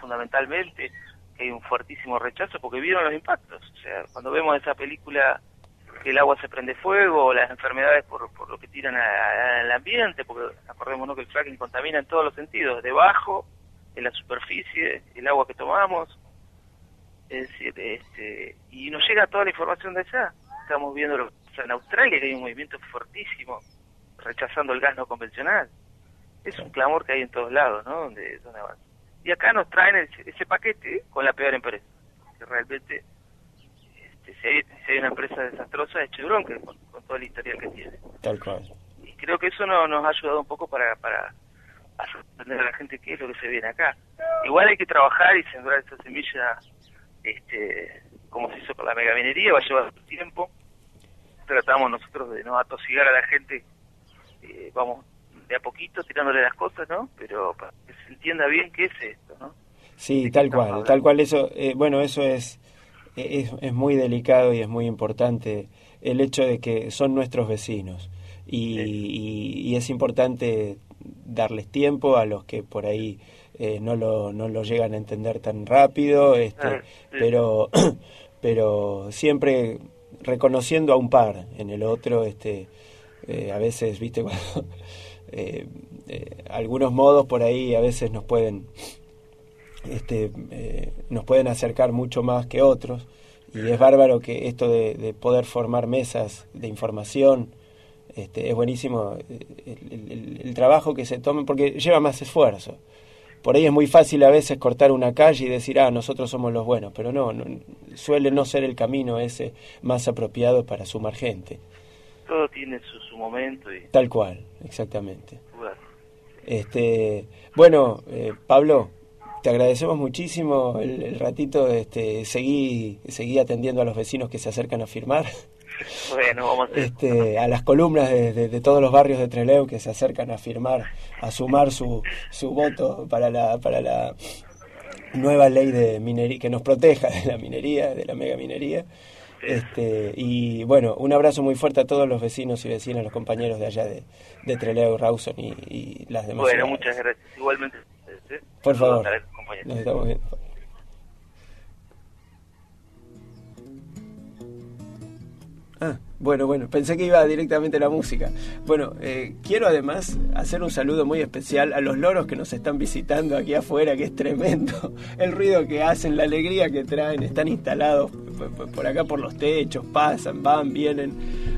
fundamentalmente, que hay un fuertísimo rechazo porque vieron los impactos. O sea, cuando vemos esa película que el agua se prende fuego, o las enfermedades por, por lo que tiran al ambiente, porque acordémonos que el fracking contamina en todos los sentidos, debajo, en la superficie, el agua que tomamos, es decir, este, y nos llega toda la información de allá. Estamos viendo lo pasa en Australia, que hay un movimiento fuertísimo rechazando el gas no convencional. Es un clamor que hay en todos lados, ¿no? Donde, donde. Y acá nos traen ese, ese paquete con la peor empresa. Que realmente, este, si, hay, si hay una empresa desastrosa, es Chevron, que con, con todo el historial que tiene. Tal cual. Y creo que eso no, nos ha ayudado un poco para, para hacer entender a la gente qué es lo que se viene acá. Igual hay que trabajar y sembrar esa semilla, este, como se hizo con la megaminería, va a llevar tiempo. Tratamos nosotros de no atosigar a la gente, eh, vamos de a poquito tirándole las cosas, ¿no? Pero para que se entienda bien qué es esto, ¿no? Sí, ¿De qué tal cual, hablando? tal cual eso, eh, bueno, eso es es, es muy delicado y es muy importante el hecho de que son nuestros vecinos y, y- y es importante darles tiempo a los que por ahí eh, no, lo, no lo llegan a entender tan rápido, este, Ah, pero, pero siempre reconociendo a un par en el otro, este, eh, a veces, viste, cuando, eh, algunos modos por ahí a veces nos pueden este, nos pueden acercar mucho más que otros. Y es bárbaro que esto de, de poder formar mesas de información este, es buenísimo eh, el, el- el trabajo que se tome porque lleva más esfuerzo por ahí es muy fácil a veces cortar una calle y decir ah nosotros somos los buenos pero no, no suele no ser el camino ese más apropiado para sumar gente Todo tiene su, su momento y tal cual exactamente lugar. Este, bueno, eh, Pablo, te agradecemos muchísimo el, el ratito. Este, seguí, seguí atendiendo a los vecinos que se acercan a firmar, Bueno, vamos a este, a las columnas de, de- de todos los barrios de Trelew que se acercan a firmar, a sumar su, su voto para la, para la nueva ley de minería que nos proteja de la minería, de la mega minería. Este, y bueno, un abrazo muy fuerte a todos los vecinos y vecinas, los compañeros de allá de, de Trelew, Rawson y, y las demás. Bueno, ciudades. muchas gracias. Igualmente. ¿eh? Por favor. Nos estamos viendo. Ah, bueno, bueno, pensé que iba directamente a la música. Bueno, eh, quiero además hacer un saludo muy especial a los loros que nos están visitando aquí afuera, que es tremendo. El ruido que hacen, la alegría que traen, están instalados por acá por los techos, pasan, van, vienen.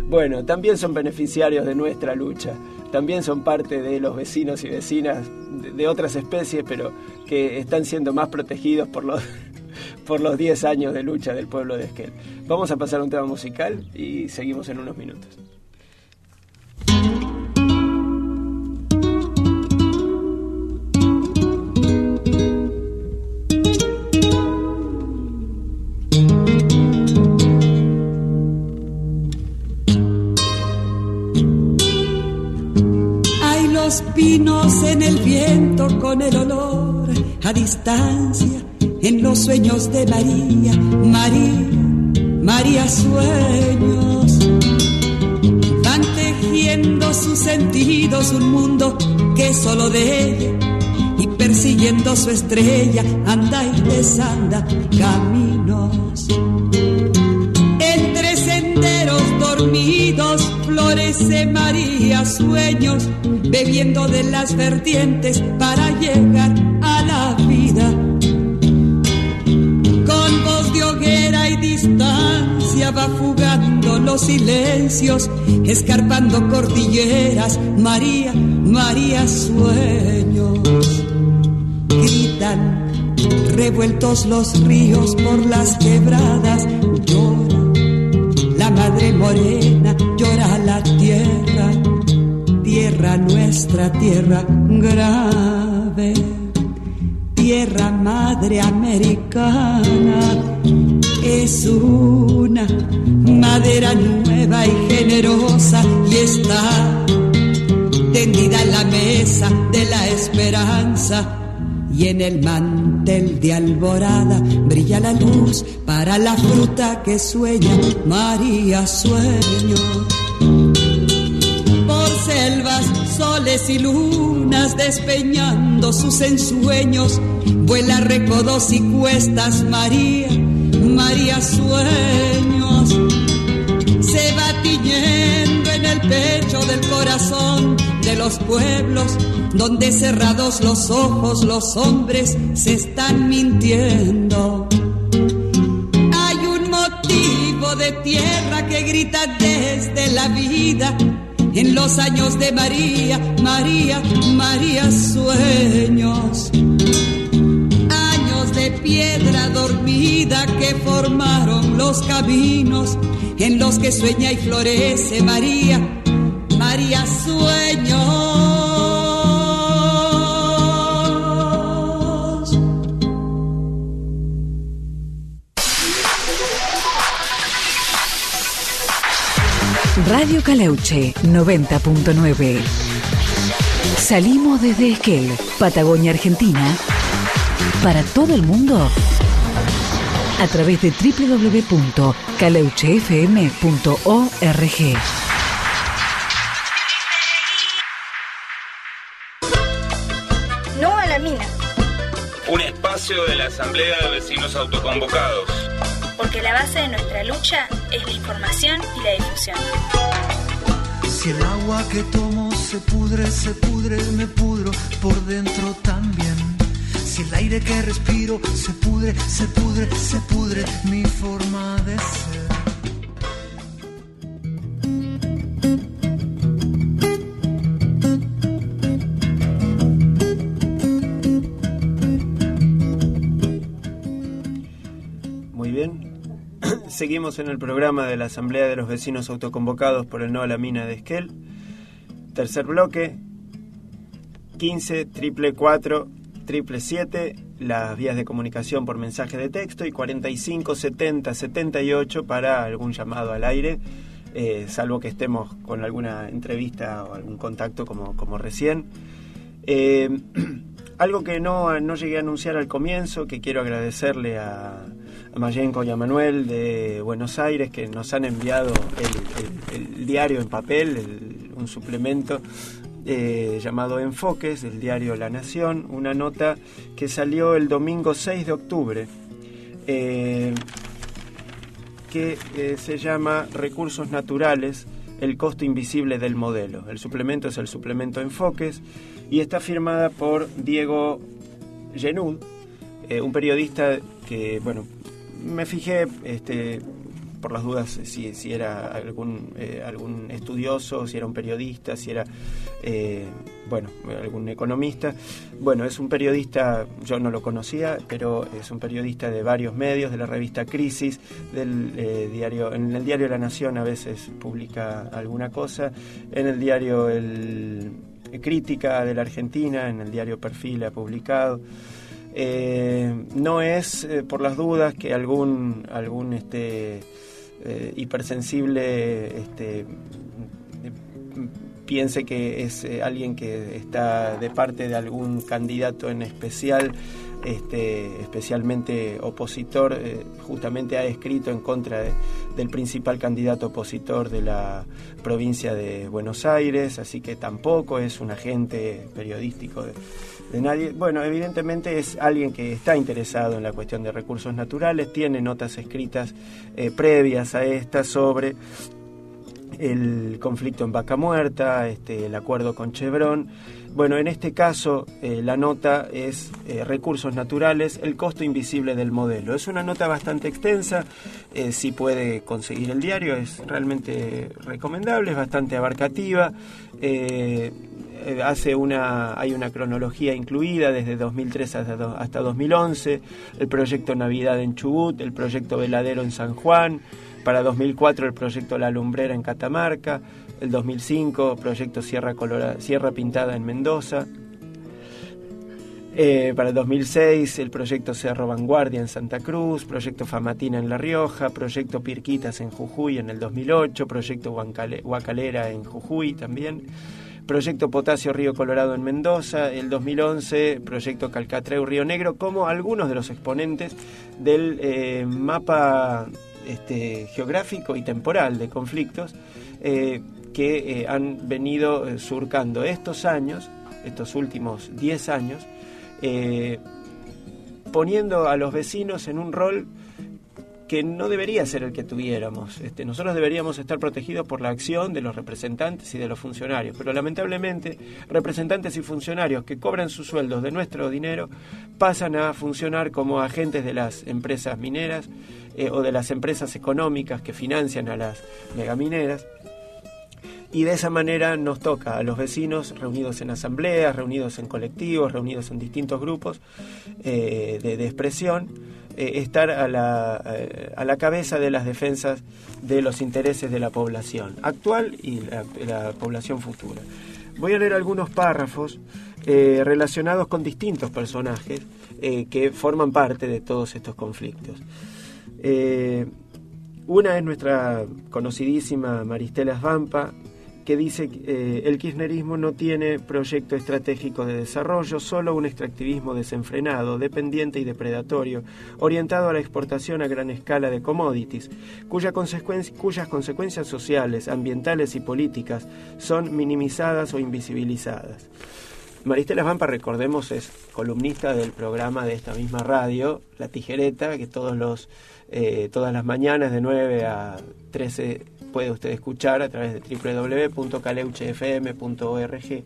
Bueno, también son beneficiarios de nuestra lucha. También son parte de los vecinos y vecinas de otras especies, pero que están siendo más protegidos por los por los 10 años de lucha del pueblo de Esquel. Vamos a pasar a un tema musical y seguimos en unos minutos. Hay los pinos en el viento con el olor a distancia en los sueños de María, María, María sueños. Van tejiendo sus sentidos un mundo que es solo de ella y persiguiendo su estrella anda y desanda caminos. Entre senderos dormidos florece María sueños, bebiendo de las vertientes para llegar a la vida. Distancia va fugando los silencios, escarpando cordilleras, María, María sueños. Gritan revueltos los ríos por las quebradas, llora la madre morena, llora la tierra, tierra nuestra, tierra grave, tierra madre americana, es una madera nueva y generosa y está tendida en la mesa de la esperanza y en el mantel de alborada brilla la luz para la fruta que sueña María sueño. Por selvas, soles y lunas despeñando sus ensueños, vuela recodos y cuestas María, María sueños se va tiñendo en el pecho del corazón de los pueblos, donde cerrados los ojos los hombres se están mintiendo. Hay un motivo de tierra que grita desde la vida. En los años de María, María, María sueños piedra dormida que formaron los caminos en los que sueña y florece María, María sueños. Radio Caleuche 90.9. Salimos desde Esquel, Patagonia, Argentina, para todo el mundo a través de www.caleuchefm.org. No a la mina, Un espacio de la Asamblea de Vecinos Autoconvocados. porque la base de nuestra lucha es la información y la difusión. Si el agua que tomo se pudre, se pudre, me pudro por dentro también. Si el aire que respiro se pudre, se pudre, se pudre mi forma de ser. Muy bien. Seguimos en el programa de la Asamblea de los Vecinos Autoconvocados por el No a la Mina de Esquel. Tercer bloque. 15 triple 4 triple 7 las vías de comunicación por mensaje de texto y 45 70 78 para algún llamado al aire, eh, salvo que estemos con alguna entrevista o algún contacto como, como recién. Eh, algo que no, no llegué a anunciar al comienzo, que quiero agradecerle a, a y a Manuel de Buenos Aires que nos han enviado el, diario en papel, el- un suplemento eh, llamado Enfoques del diario La Nación, una nota que salió el domingo 6 de octubre. eh, que eh, se llama Recursos Naturales, el costo invisible del modelo. El suplemento es el suplemento Enfoques y está firmada por Diego Genud, un periodista que, bueno, me fijé este, por las dudas si, si era algún, eh, algún estudioso, si era un periodista, si era, eh, bueno, algún economista. Bueno, es un periodista, yo no lo conocía, pero es un periodista de varios medios, de la revista Crisis, del eh, diario, en el diario La Nación a veces publica alguna cosa, en el diario El Crítica de la Argentina, en el diario Perfil ha publicado. Eh, no es eh, por las dudas que algún algún este eh, hipersensible este piense que es eh, alguien que está de parte de algún candidato en especial este, especialmente opositor, eh, justamente ha escrito en contra de- del principal candidato opositor de la provincia de Buenos Aires, así que tampoco es un agente periodístico de, de nadie. Bueno, evidentemente es alguien que está interesado en la cuestión de recursos naturales, tiene notas escritas eh, previas a esta sobre el conflicto en Vaca Muerta, este, el acuerdo con Chevron. Bueno, en este caso eh, la nota es eh, recursos naturales, el costo invisible del modelo. Es una nota bastante extensa, si puede conseguir el diario, es realmente recomendable, es bastante abarcativa. Eh, eh, hace una hay una cronología incluida desde 2003 hasta, do- hasta 2011 el proyecto Navidad en Chubut el proyecto Veladero en San Juan para 2004 el proyecto La Lumbrera en Catamarca el 2005 proyecto Sierra Sierra Pintada en Mendoza eh, para el 2006 el proyecto Cerro Vanguardia en Santa Cruz, proyecto Famatina en La Rioja, proyecto Pirquitas en Jujuy en el 2008, proyecto Huacalera en Jujuy también, proyecto Potasio Río Colorado en Mendoza, el 2011 proyecto Calcatreu Río Negro, como algunos de los exponentes del eh, mapa este, geográfico y temporal de conflictos eh, que han venido surcando estos años, estos últimos 10 años, eh, poniendo a los vecinos en un rol que no debería ser el que tuviéramos. Este, nosotros deberíamos estar protegidos por la acción de los representantes y de los funcionarios, pero lamentablemente representantes y funcionarios que cobran sus sueldos de nuestro dinero pasan a funcionar como agentes de las empresas mineras eh, o de las empresas económicas que financian a las megamineras. Y de esa manera nos toca a los vecinos reunidos en asambleas, reunidos en colectivos, reunidos en distintos grupos eh, de, expresión, eh, estar a la, eh, a la cabeza de las defensas de los intereses de la población actual y la, la población futura. Voy a leer algunos párrafos relacionados con distintos personajes que forman parte de todos estos conflictos. Una es nuestra conocidísima Maristela Svampa, que dice eh, el kirchnerismo no tiene proyecto estratégico de desarrollo, solo un extractivismo desenfrenado, dependiente y depredatorio, orientado a la exportación a gran escala de commodities, cuya cuyas consecuencias sociales, ambientales y políticas son minimizadas o invisibilizadas. Maristela Vampa, recordemos, es columnista del programa de esta misma radio, La Tijereta, que todos los, eh, todas las mañanas de 9 a 13 puede usted escuchar a través de www.caleuchefm.org.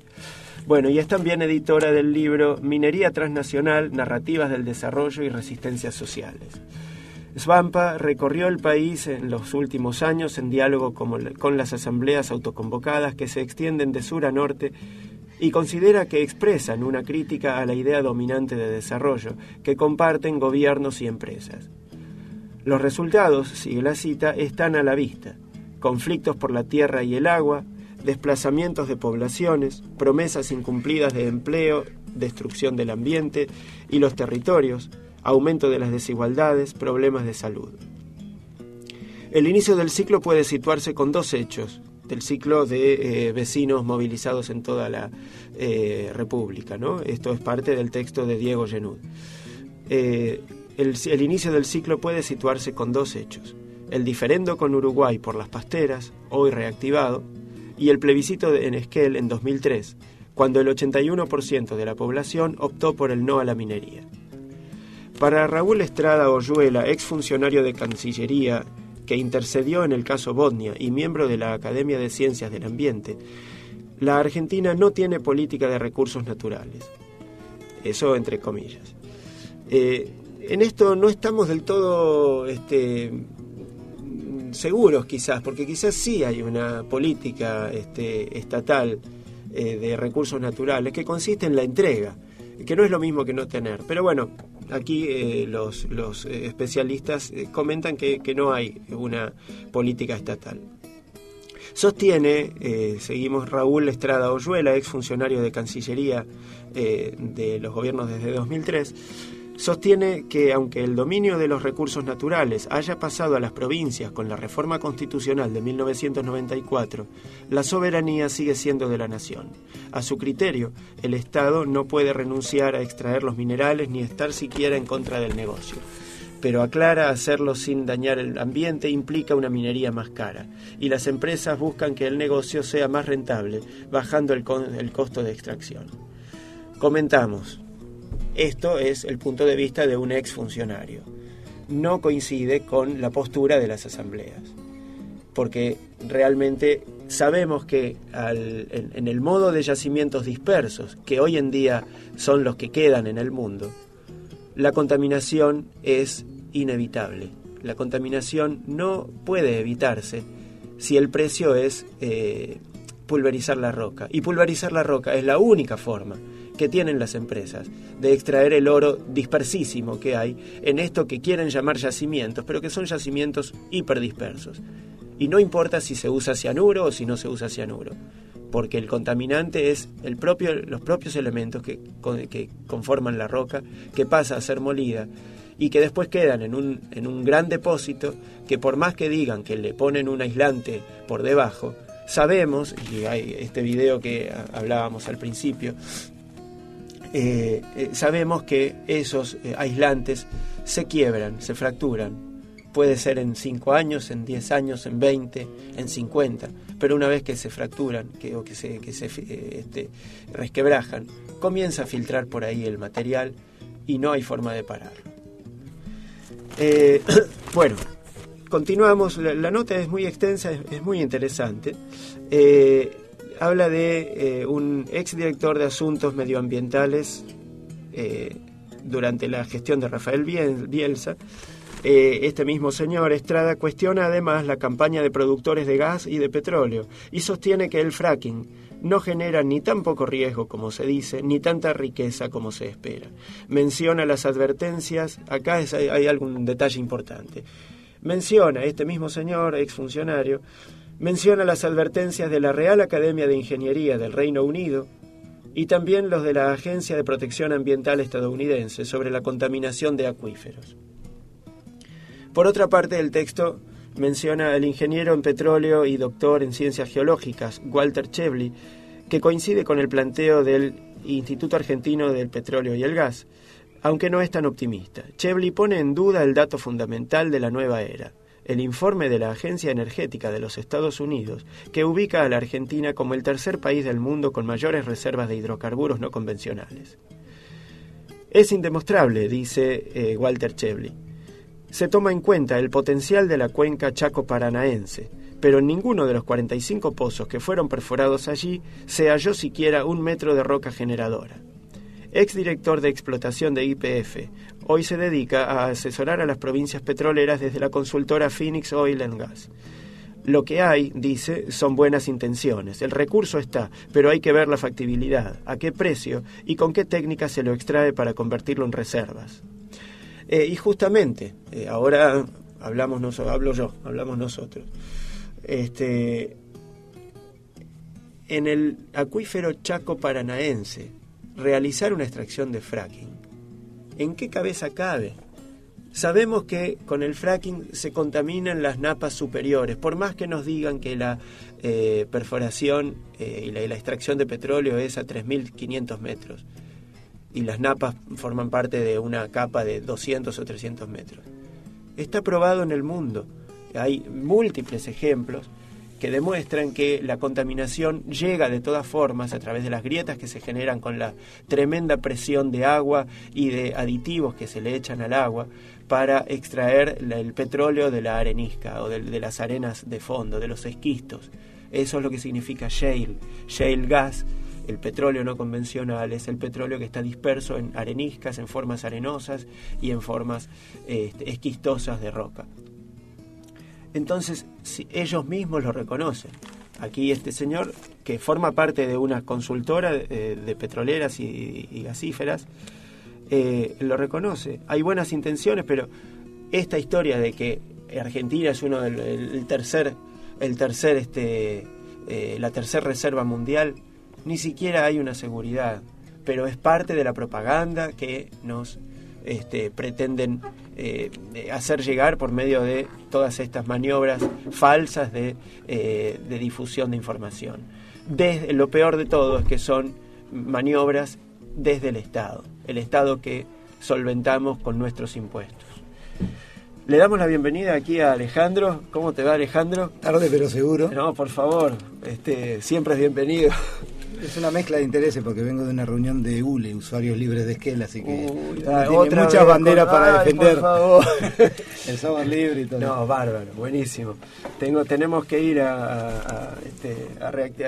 Bueno, y es también editora del libro Minería Transnacional, Narrativas del Desarrollo y Resistencias Sociales. Svampa recorrió el país en los últimos años en diálogo con las asambleas autoconvocadas que se extienden de sur a norte y considera que expresan una crítica a la idea dominante de desarrollo que comparten gobiernos y empresas. Los resultados, sigue la cita, están a la vista. Conflictos por la tierra y el agua, desplazamientos de poblaciones, promesas incumplidas de empleo, destrucción del ambiente y los territorios, aumento de las desigualdades, problemas de salud. El inicio del ciclo puede situarse con dos hechos, del ciclo de eh, vecinos movilizados en toda la eh, República. ¿no? Esto es parte del texto de Diego Genud. Eh, el, el inicio del ciclo puede situarse con dos hechos. El diferendo con Uruguay por las pasteras, hoy reactivado, y el plebiscito en Esquel en 2003, cuando el 81% de la población optó por el no a la minería. Para Raúl Estrada Oyuela, exfuncionario de Cancillería que intercedió en el caso Botnia y miembro de la Academia de Ciencias del Ambiente, la Argentina no tiene política de recursos naturales. Eso entre comillas. Eh, en esto no estamos del todo este, seguros quizás, porque quizás sí hay una política este, estatal eh, de recursos naturales que consiste en la entrega, que no es lo mismo que no tener. Pero bueno, aquí eh, los, los, eh, especialistas comentan que, que no hay una política estatal. Sostiene, seguimos Raúl Estrada Oyuela, exfuncionario de Cancillería de los gobiernos desde 2003, sostiene que aunque el dominio de los recursos naturales haya pasado a las provincias con la reforma constitucional de 1994, la soberanía sigue siendo de la nación. A su criterio, el Estado no puede renunciar a extraer los minerales ni estar siquiera en contra del negocio pero aclara hacerlo sin dañar el ambiente implica una minería más cara y las empresas buscan que el negocio sea más rentable, bajando el, el costo de extracción. Comentamos, esto es el punto de vista de un exfuncionario. No coincide con la postura de las asambleas, porque realmente sabemos que al- en- en el modo de yacimientos dispersos, que hoy en día son los que quedan en el mundo, la contaminación es inevitable. La contaminación no puede evitarse si el precio es eh, pulverizar la roca. Y pulverizar la roca es la única forma que tienen las empresas de extraer el oro dispersísimo que hay en esto que quieren llamar yacimientos, pero que son yacimientos hiperdispersos. Y no importa si se usa cianuro o si no se usa cianuro porque el contaminante es el propio, los propios elementos que, con- que conforman la roca, que pasa a ser molida y que después quedan en un, en un gran depósito que por más que digan que le ponen un aislante por debajo, sabemos, y hay este video que hablábamos al principio, eh, eh, sabemos que esos eh, aislantes se quiebran, se fracturan. Puede ser en 5 años, en 10 años, en 20, en 50, pero una vez que se fracturan o que se, este, resquebrajan, comienza a filtrar por ahí el material y no hay forma de pararlo. Bueno, continuamos. La, nota es muy extensa, es muy interesante. Habla de eh, un exdirector de asuntos medioambientales eh, durante la gestión de Rafael Biel- Bielsa. Eh, este mismo señor Estrada cuestiona además la campaña de productores de gas y de petróleo y sostiene que el fracking no genera ni tan poco riesgo como se dice, ni tanta riqueza como se espera. Menciona las advertencias, acá hay, algún detalle importante. Menciona, este mismo señor, exfuncionario, menciona las advertencias de la Real Academia de Ingeniería del Reino Unido y también los de la Agencia de Protección Ambiental estadounidense sobre la contaminación de acuíferos. Por otra parte, el texto menciona al ingeniero en petróleo y doctor en ciencias geológicas, Walter Chevly, que coincide con el planteo del Instituto Argentino del Petróleo y el Gas, aunque no es tan optimista. Chevly pone en duda el dato fundamental de la nueva era, el informe de la Agencia Energética de los Estados Unidos, que ubica a la Argentina como el tercer país del mundo con mayores reservas de hidrocarburos no convencionales. Es indemostrable, dice eh, Walter Chevly. Se toma en cuenta el potencial de la cuenca chaco-paranaense, pero en ninguno de los 45 pozos que fueron perforados allí se halló siquiera un metro de roca generadora. Exdirector de explotación de IPF, hoy se dedica a asesorar a las provincias petroleras desde la consultora Phoenix Oil and Gas. Lo que hay, dice, son buenas intenciones. El recurso está, pero hay que ver la factibilidad, a qué precio y con qué técnica se lo extrae para convertirlo en reservas. Eh, y justamente, eh, ahora hablamos nosotros, hablo yo, hablamos nosotros. Este, en el acuífero Chaco Paranaense, realizar una extracción de fracking. ¿En qué cabeza cabe? Sabemos que con el fracking se contaminan las napas superiores, por más que nos digan que la eh, perforación eh, y, la, y la extracción de petróleo es a 3.500 metros y las napas forman parte de una capa de 200 o 300 metros. Está probado en el mundo. Hay múltiples ejemplos que demuestran que la contaminación llega de todas formas a través de las grietas que se generan con la tremenda presión de agua y de aditivos que se le echan al agua para extraer el petróleo de la arenisca o de, las arenas de fondo, de los esquistos. Eso es lo que significa shale, shale gas. El petróleo no convencional es el petróleo que está disperso en areniscas, en formas arenosas y en formas este, esquistosas de roca. Entonces, si ellos mismos lo reconocen. Aquí este señor, que forma parte de una consultora eh, de petroleras y, gasíferas, eh, lo reconoce. Hay buenas intenciones, pero esta historia de que Argentina es uno del el tercer, el tercer, este, eh, la tercera reserva mundial, ni siquiera hay una seguridad, pero es parte de la propaganda que nos este, pretenden eh, hacer llegar por medio de todas estas maniobras falsas de, eh, de difusión de información. Desde, lo peor de todo es que son maniobras desde el Estado, el Estado que solventamos con nuestros impuestos. Le damos la bienvenida aquí a Alejandro. ¿Cómo te va Alejandro? Tarde pero seguro. No, por favor, este, siempre es bienvenido. Es una mezcla de intereses porque vengo de una reunión de ULE, usuarios libres de esquel, así que Uy, tiene otra muchas banderas con- para Ay, defender. Por favor. El software libre y todo. No, bárbaro, buenísimo. Tengo, tenemos que ir a, este, a, reacti-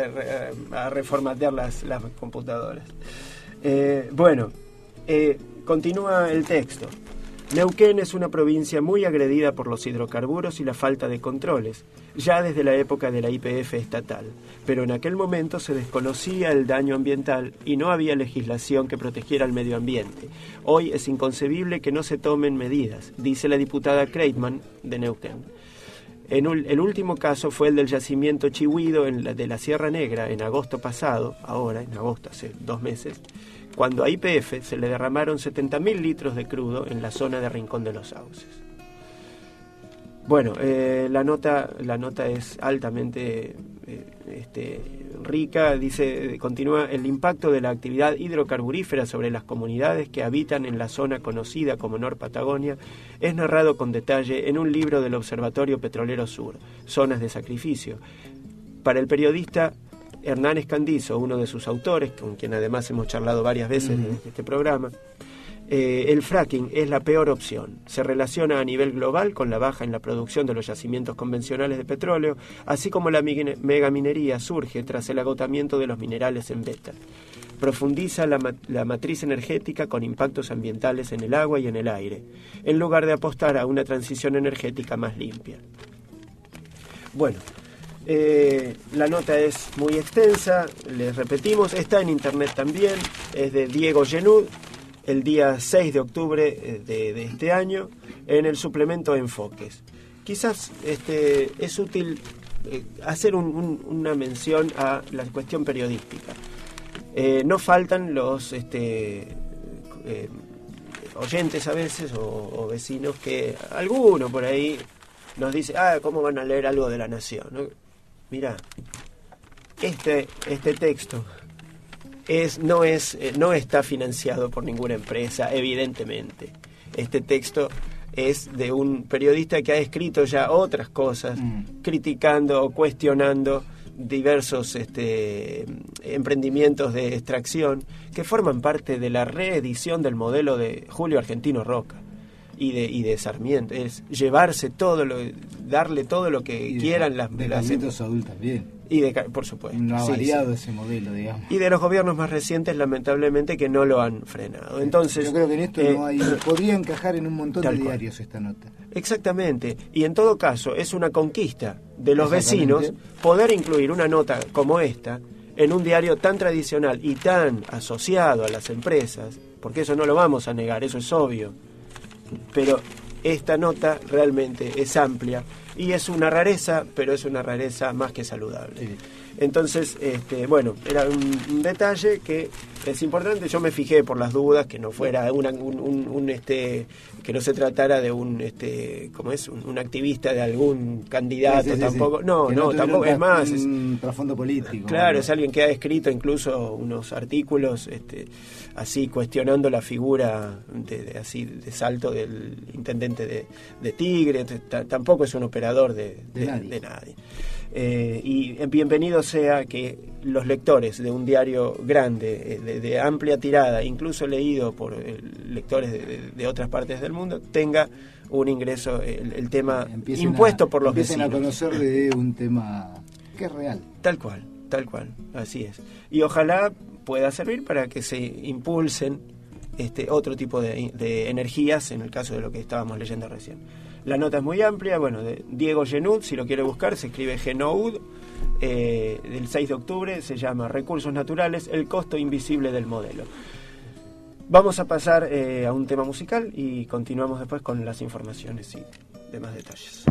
a- a reformatear las, las computadoras. Eh, bueno, eh, continúa el texto. Neuquén es una provincia muy agredida por los hidrocarburos y la falta de controles, ya desde la época de la IPF estatal, pero en aquel momento se desconocía el daño ambiental y no había legislación que protegiera al medio ambiente. Hoy es inconcebible que no se tomen medidas, dice la diputada Kreitman de Neuquén. El último caso fue el del yacimiento Chihuido de la Sierra Negra en agosto pasado, ahora en agosto, hace dos meses, cuando a IPF se le derramaron 70.000 litros de crudo en la zona de Rincón de los Sauces. Bueno, eh, la, nota, la nota es altamente eh, este, rica, dice, continúa, el impacto de la actividad hidrocarburífera sobre las comunidades que habitan en la zona conocida como Nor Patagonia es narrado con detalle en un libro del Observatorio Petrolero Sur, Zonas de Sacrificio. Para el periodista Hernán Escandizo, uno de sus autores, con quien además hemos charlado varias veces en este programa, eh, el fracking es la peor opción. Se relaciona a nivel global con la baja en la producción de los yacimientos convencionales de petróleo, así como la megaminería surge tras el agotamiento de los minerales en beta. Profundiza la, la matriz energética con impactos ambientales en el agua y en el aire, en lugar de apostar a una transición energética más limpia. Bueno, eh, la nota es muy extensa, les repetimos, está en internet también, es de Diego Genud, el día 6 de octubre eh, de, este año, en el suplemento Enfoques. Quizás este, es útil eh, hacer un- un- una mención a la cuestión periodística. No faltan los este, oyentes a veces o, vecinos que alguno por ahí nos dice, ah, ¿cómo van a leer algo de la nación? Mira, este, este texto es, no, es, eh, no está financiado por ninguna empresa, evidentemente. Este texto es de un periodista que ha escrito ya otras cosas, criticando o cuestionando diversos este, emprendimientos de extracción que forman parte de la reedición del modelo de Julio Argentino Roca y de, y de Sarmiento. Es llevarse todo, lo, darle todo lo que Y de- quieran las... de las- Carlito Saúl también. y de, por supuesto. No ha variado sí. ese modelo, digamos. Y de los gobiernos más recientes, lamentablemente, que no lo han frenado. Entonces, Yo creo que en esto eh, no hay, podría encajar en un montón de cual. diarios esta nota. Exactamente. Y en todo caso, es una conquista de los vecinos poder incluir una nota como esta en un diario tan tradicional y tan asociado a las empresas, porque eso no lo vamos a negar, eso es obvio. Pero esta nota realmente es amplia y es una rareza, pero es una rareza más que saludable. Entonces, este, bueno, era un, un detalle que es importante. Yo me fijé por las dudas que no fuera una- un, un- un, este, que no se tratara de un, este, ¿cómo es? Un, activista de algún candidato Sí, sí, sí, tampoco. sí. No, no, tampoco es más. es- Un trasfondo político. Claro, ¿no? es alguien que ha escrito incluso unos artículos este, así cuestionando la figura de, de- así de salto del intendente de, de Tigre, tampoco es un operador de, De de- nadie. de nadie. Eh, y bienvenido sea que los lectores de un diario grande, eh, de, de amplia tirada, incluso leído por eh, lectores de, otras partes del mundo, tenga un ingreso, el, el tema Empiecen impuesto a- por los empiecen vecinos. a conocer de un tema que es real. Tal cual, tal cual, así es. Y ojalá pueda servir para que se impulsen este otro tipo de, de energías en el caso de lo que estábamos leyendo recién. La nota es muy amplia, bueno, de Diego Genud, si lo quiere buscar, se escribe Genoud, eh, del 6 de octubre, se llama Recursos Naturales, el costo invisible del modelo. Vamos a pasar eh, a un tema musical y continuamos después con las informaciones y demás detalles.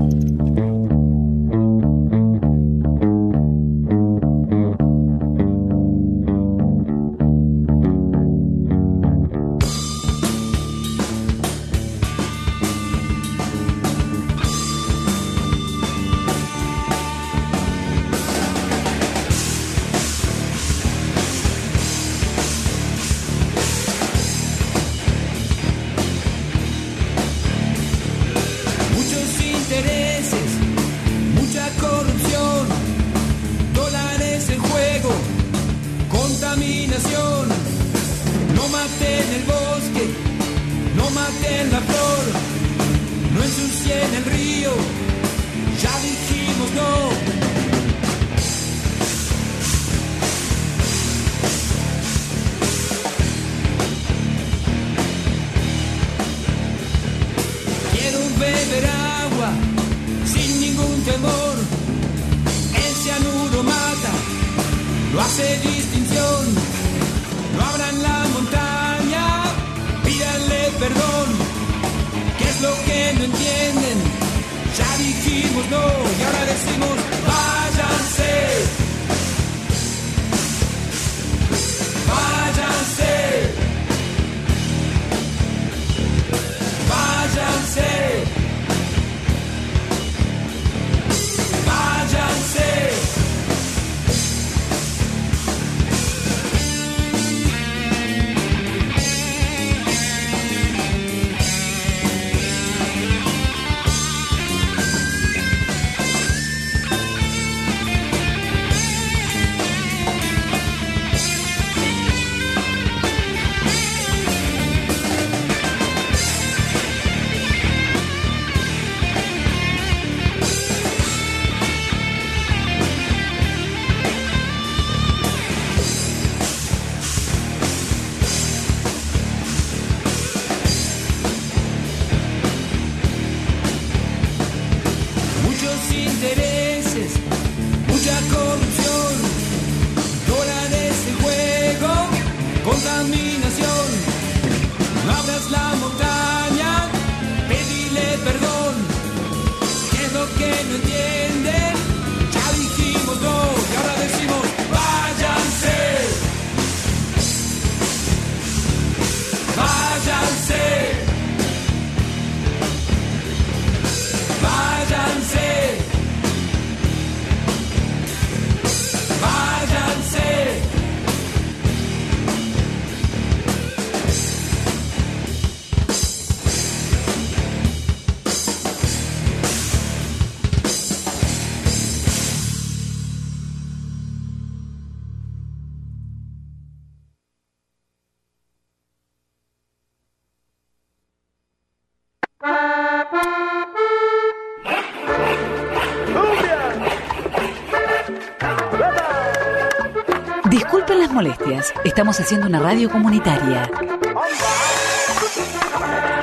Estamos haciendo una radio comunitaria.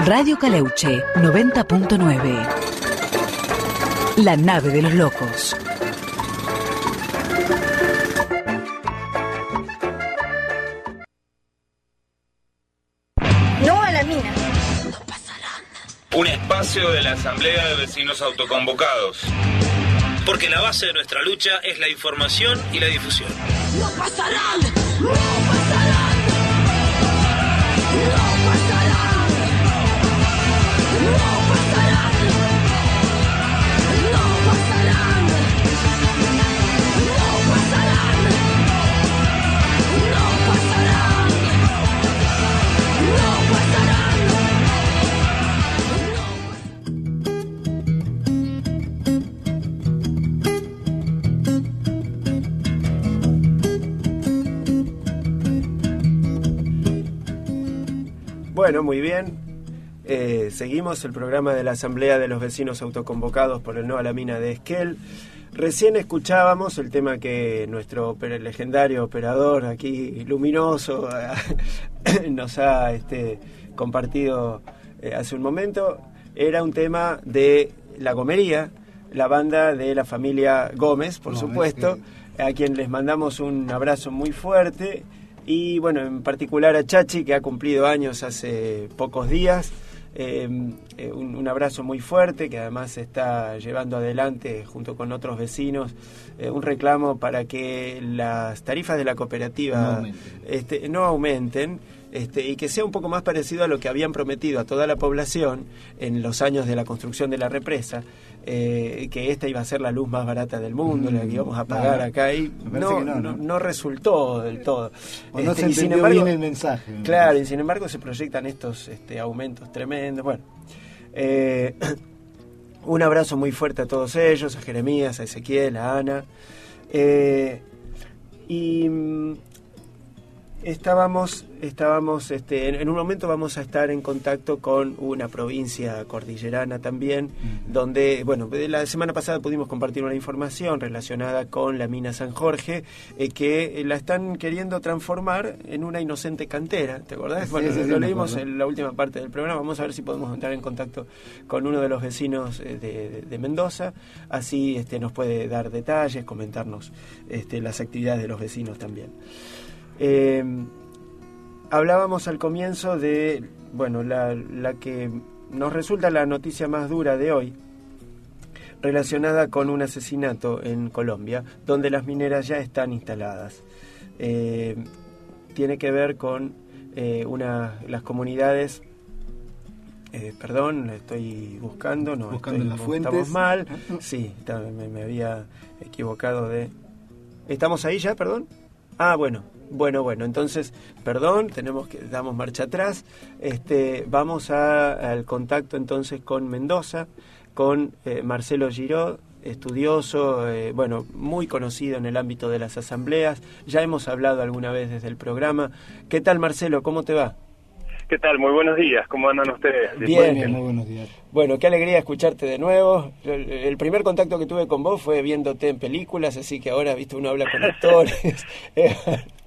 Radio Caleuche 90.9. La nave de los locos. No a la mina. Un espacio de la Asamblea de Vecinos Autoconvocados. Porque la base de nuestra lucha es la información y la difusión. No pasarán, no Bueno, muy bien. Eh, seguimos el programa de la Asamblea de los Vecinos Autoconvocados por el No a la Mina de Esquel. Recién escuchábamos el tema que nuestro legendario operador aquí, luminoso, nos ha este, compartido eh, hace un momento. Era un tema de La Gomería, la banda de la familia Gómez, por supuesto, a quien les mandamos un abrazo muy fuerte y bueno, en particular a Chachi, que ha cumplido años hace pocos días. Eh, eh, un, un abrazo muy fuerte, que además está llevando adelante, junto con otros vecinos, eh, un reclamo para que las tarifas de la cooperativa No aumenten. este, no aumenten este, y que sea un poco más parecido a lo que habían prometido a toda la población en los años de la construcción de la represa, eh, que esta iba a ser la luz más barata del mundo, la que íbamos a pagar no, acá, y no, no, resultó del todo. O no Este, se y sin embargo- bien el mensaje. me Claro, y sin embargo se proyectan estos este, aumentos tremendos. Bueno, eh, un abrazo muy fuerte a todos ellos, a Jeremías, a Ezequiel, a Ana. Eh, y mm, estábamos, estábamos este, en, en un momento vamos a estar en contacto con una provincia cordillerana también, donde, bueno, la semana pasada pudimos compartir una información relacionada con la mina San Jorge, eh, que la están queriendo transformar en una inocente cantera, ¿te acordás? Sí, bueno, sí, lo leímos en la última parte del programa, vamos a ver si podemos entrar en contacto con uno de los vecinos eh, de, de- de Mendoza, así este, nos puede dar detalles, comentarnos este, las actividades de los vecinos también. Eh, hablábamos al comienzo de, bueno, la, la que nos resulta la noticia más dura de hoy, relacionada con un asesinato en Colombia, donde las mineras ya están instaladas. Eh, tiene que ver con eh, una, las comunidades, eh, perdón, estoy buscando, no, Buscando estoy- las estamos fuentes. mal, sí, me había equivocado de... ¿Estamos ahí ya, perdón? Ah, bueno, bueno, bueno, entonces, perdón, tenemos que, damos marcha atrás, este, vamos a- al contacto entonces con Mendoza, con eh, Marcelo Giró, estudioso, eh, bueno, muy conocido en el ámbito de las asambleas, ya hemos hablado alguna vez desde el programa. ¿Qué tal Marcelo? ¿Cómo te va? ¿Qué tal? Muy buenos días. ¿Cómo andan ustedes? Bien. muy buenos días. Bueno, qué alegría escucharte de nuevo. El, el primer contacto que tuve con vos fue viéndote en películas, así que ahora, viste, uno habla con actores.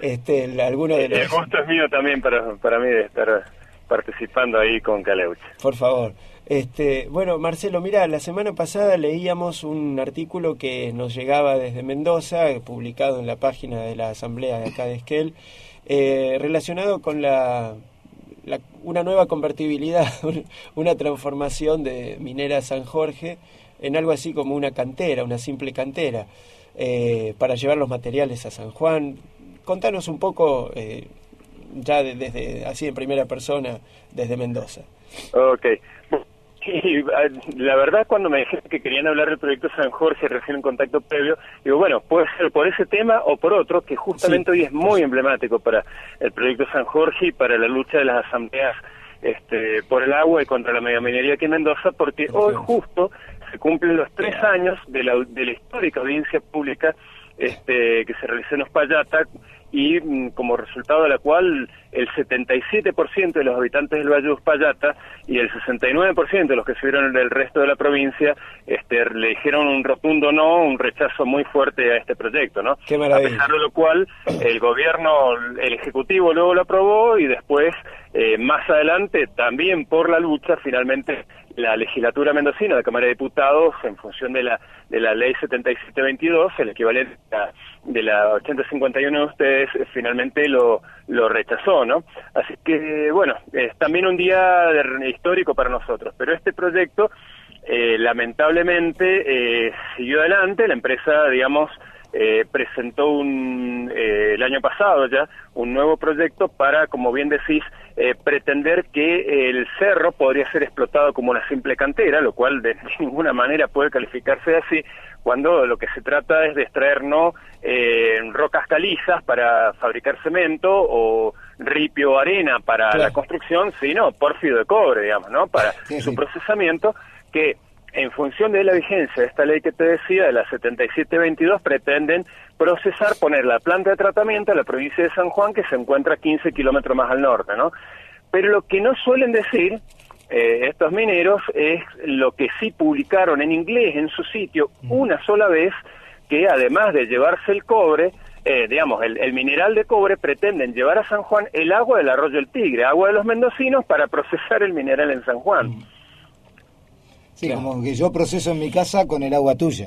este, el- alguno de El los... gusto es mío también para, para mí de estar participando ahí con Caleuche. Por favor. Este, bueno, Marcelo, mira, la semana pasada leíamos un artículo que nos llegaba desde Mendoza, eh, publicado en la página de la Asamblea de acá de Esquel, eh, relacionado con la, la- una nueva convertibilidad, una transformación de Minera San Jorge en algo así como una cantera, una simple cantera, eh, para llevar los materiales a San Juan. Contanos un poco, eh, ya de- desde así en primera persona, desde Mendoza. Ok. Y, ah, la verdad, cuando me dijeron que querían hablar del proyecto San Jorge, recién en contacto previo, digo, bueno, puede ser por ese tema o por otro, que justamente hoy es muy emblemático para el proyecto San Jorge y para la lucha de las asambleas este, por el agua y contra la megaminería aquí en Mendoza, porque hoy justo se cumplen los tres años de la, de la histórica audiencia pública este, que se realizó en Ospallata y mm, como resultado de la cual el 77% de los habitantes del Valle de Uspallata y el 69% de los que se vieron en el resto de la provincia este, le dijeron un rotundo no, un rechazo muy fuerte a este proyecto, ¿no? Qué a pesar de lo cual el gobierno, el ejecutivo luego lo aprobó y después eh, más adelante también por la lucha finalmente la legislatura mendocina, la Cámara de Diputados, en función de la de la ley 7722, el equivalente de la 8051 de ustedes, eh, finalmente lo, lo rechazó, ¿no? Así que, bueno, es también un día de- histórico para nosotros, pero este proyecto, eh, lamentablemente, eh, siguió adelante, la empresa, digamos, eh, presentó un, eh, el año pasado ya un nuevo proyecto para, como bien decís, eh, pretender que el cerro podría ser explotado como una simple cantera, lo cual de ninguna manera puede calificarse así, cuando lo que se trata es de extraer no eh, rocas calizas para fabricar cemento o ripio o arena para Claro. la construcción, sino pórfido de cobre, digamos, ¿no? Para Sí, su procesamiento que en función de la vigencia de esta ley que te decía, de la 7722, pretenden procesar, poner la planta de tratamiento a la provincia de San Juan, que se encuentra 15 kilómetros más al norte, ¿no? Pero lo que no suelen decir eh, estos mineros es lo que sí publicaron en inglés en su sitio una sola vez, que además de llevarse el cobre, eh, digamos, el, el mineral de cobre, pretenden llevar a San Juan el agua del arroyo El Tigre, agua de los mendocinos, para procesar el mineral en San Juan. Sí, como que yo proceso en mi casa con el agua tuya.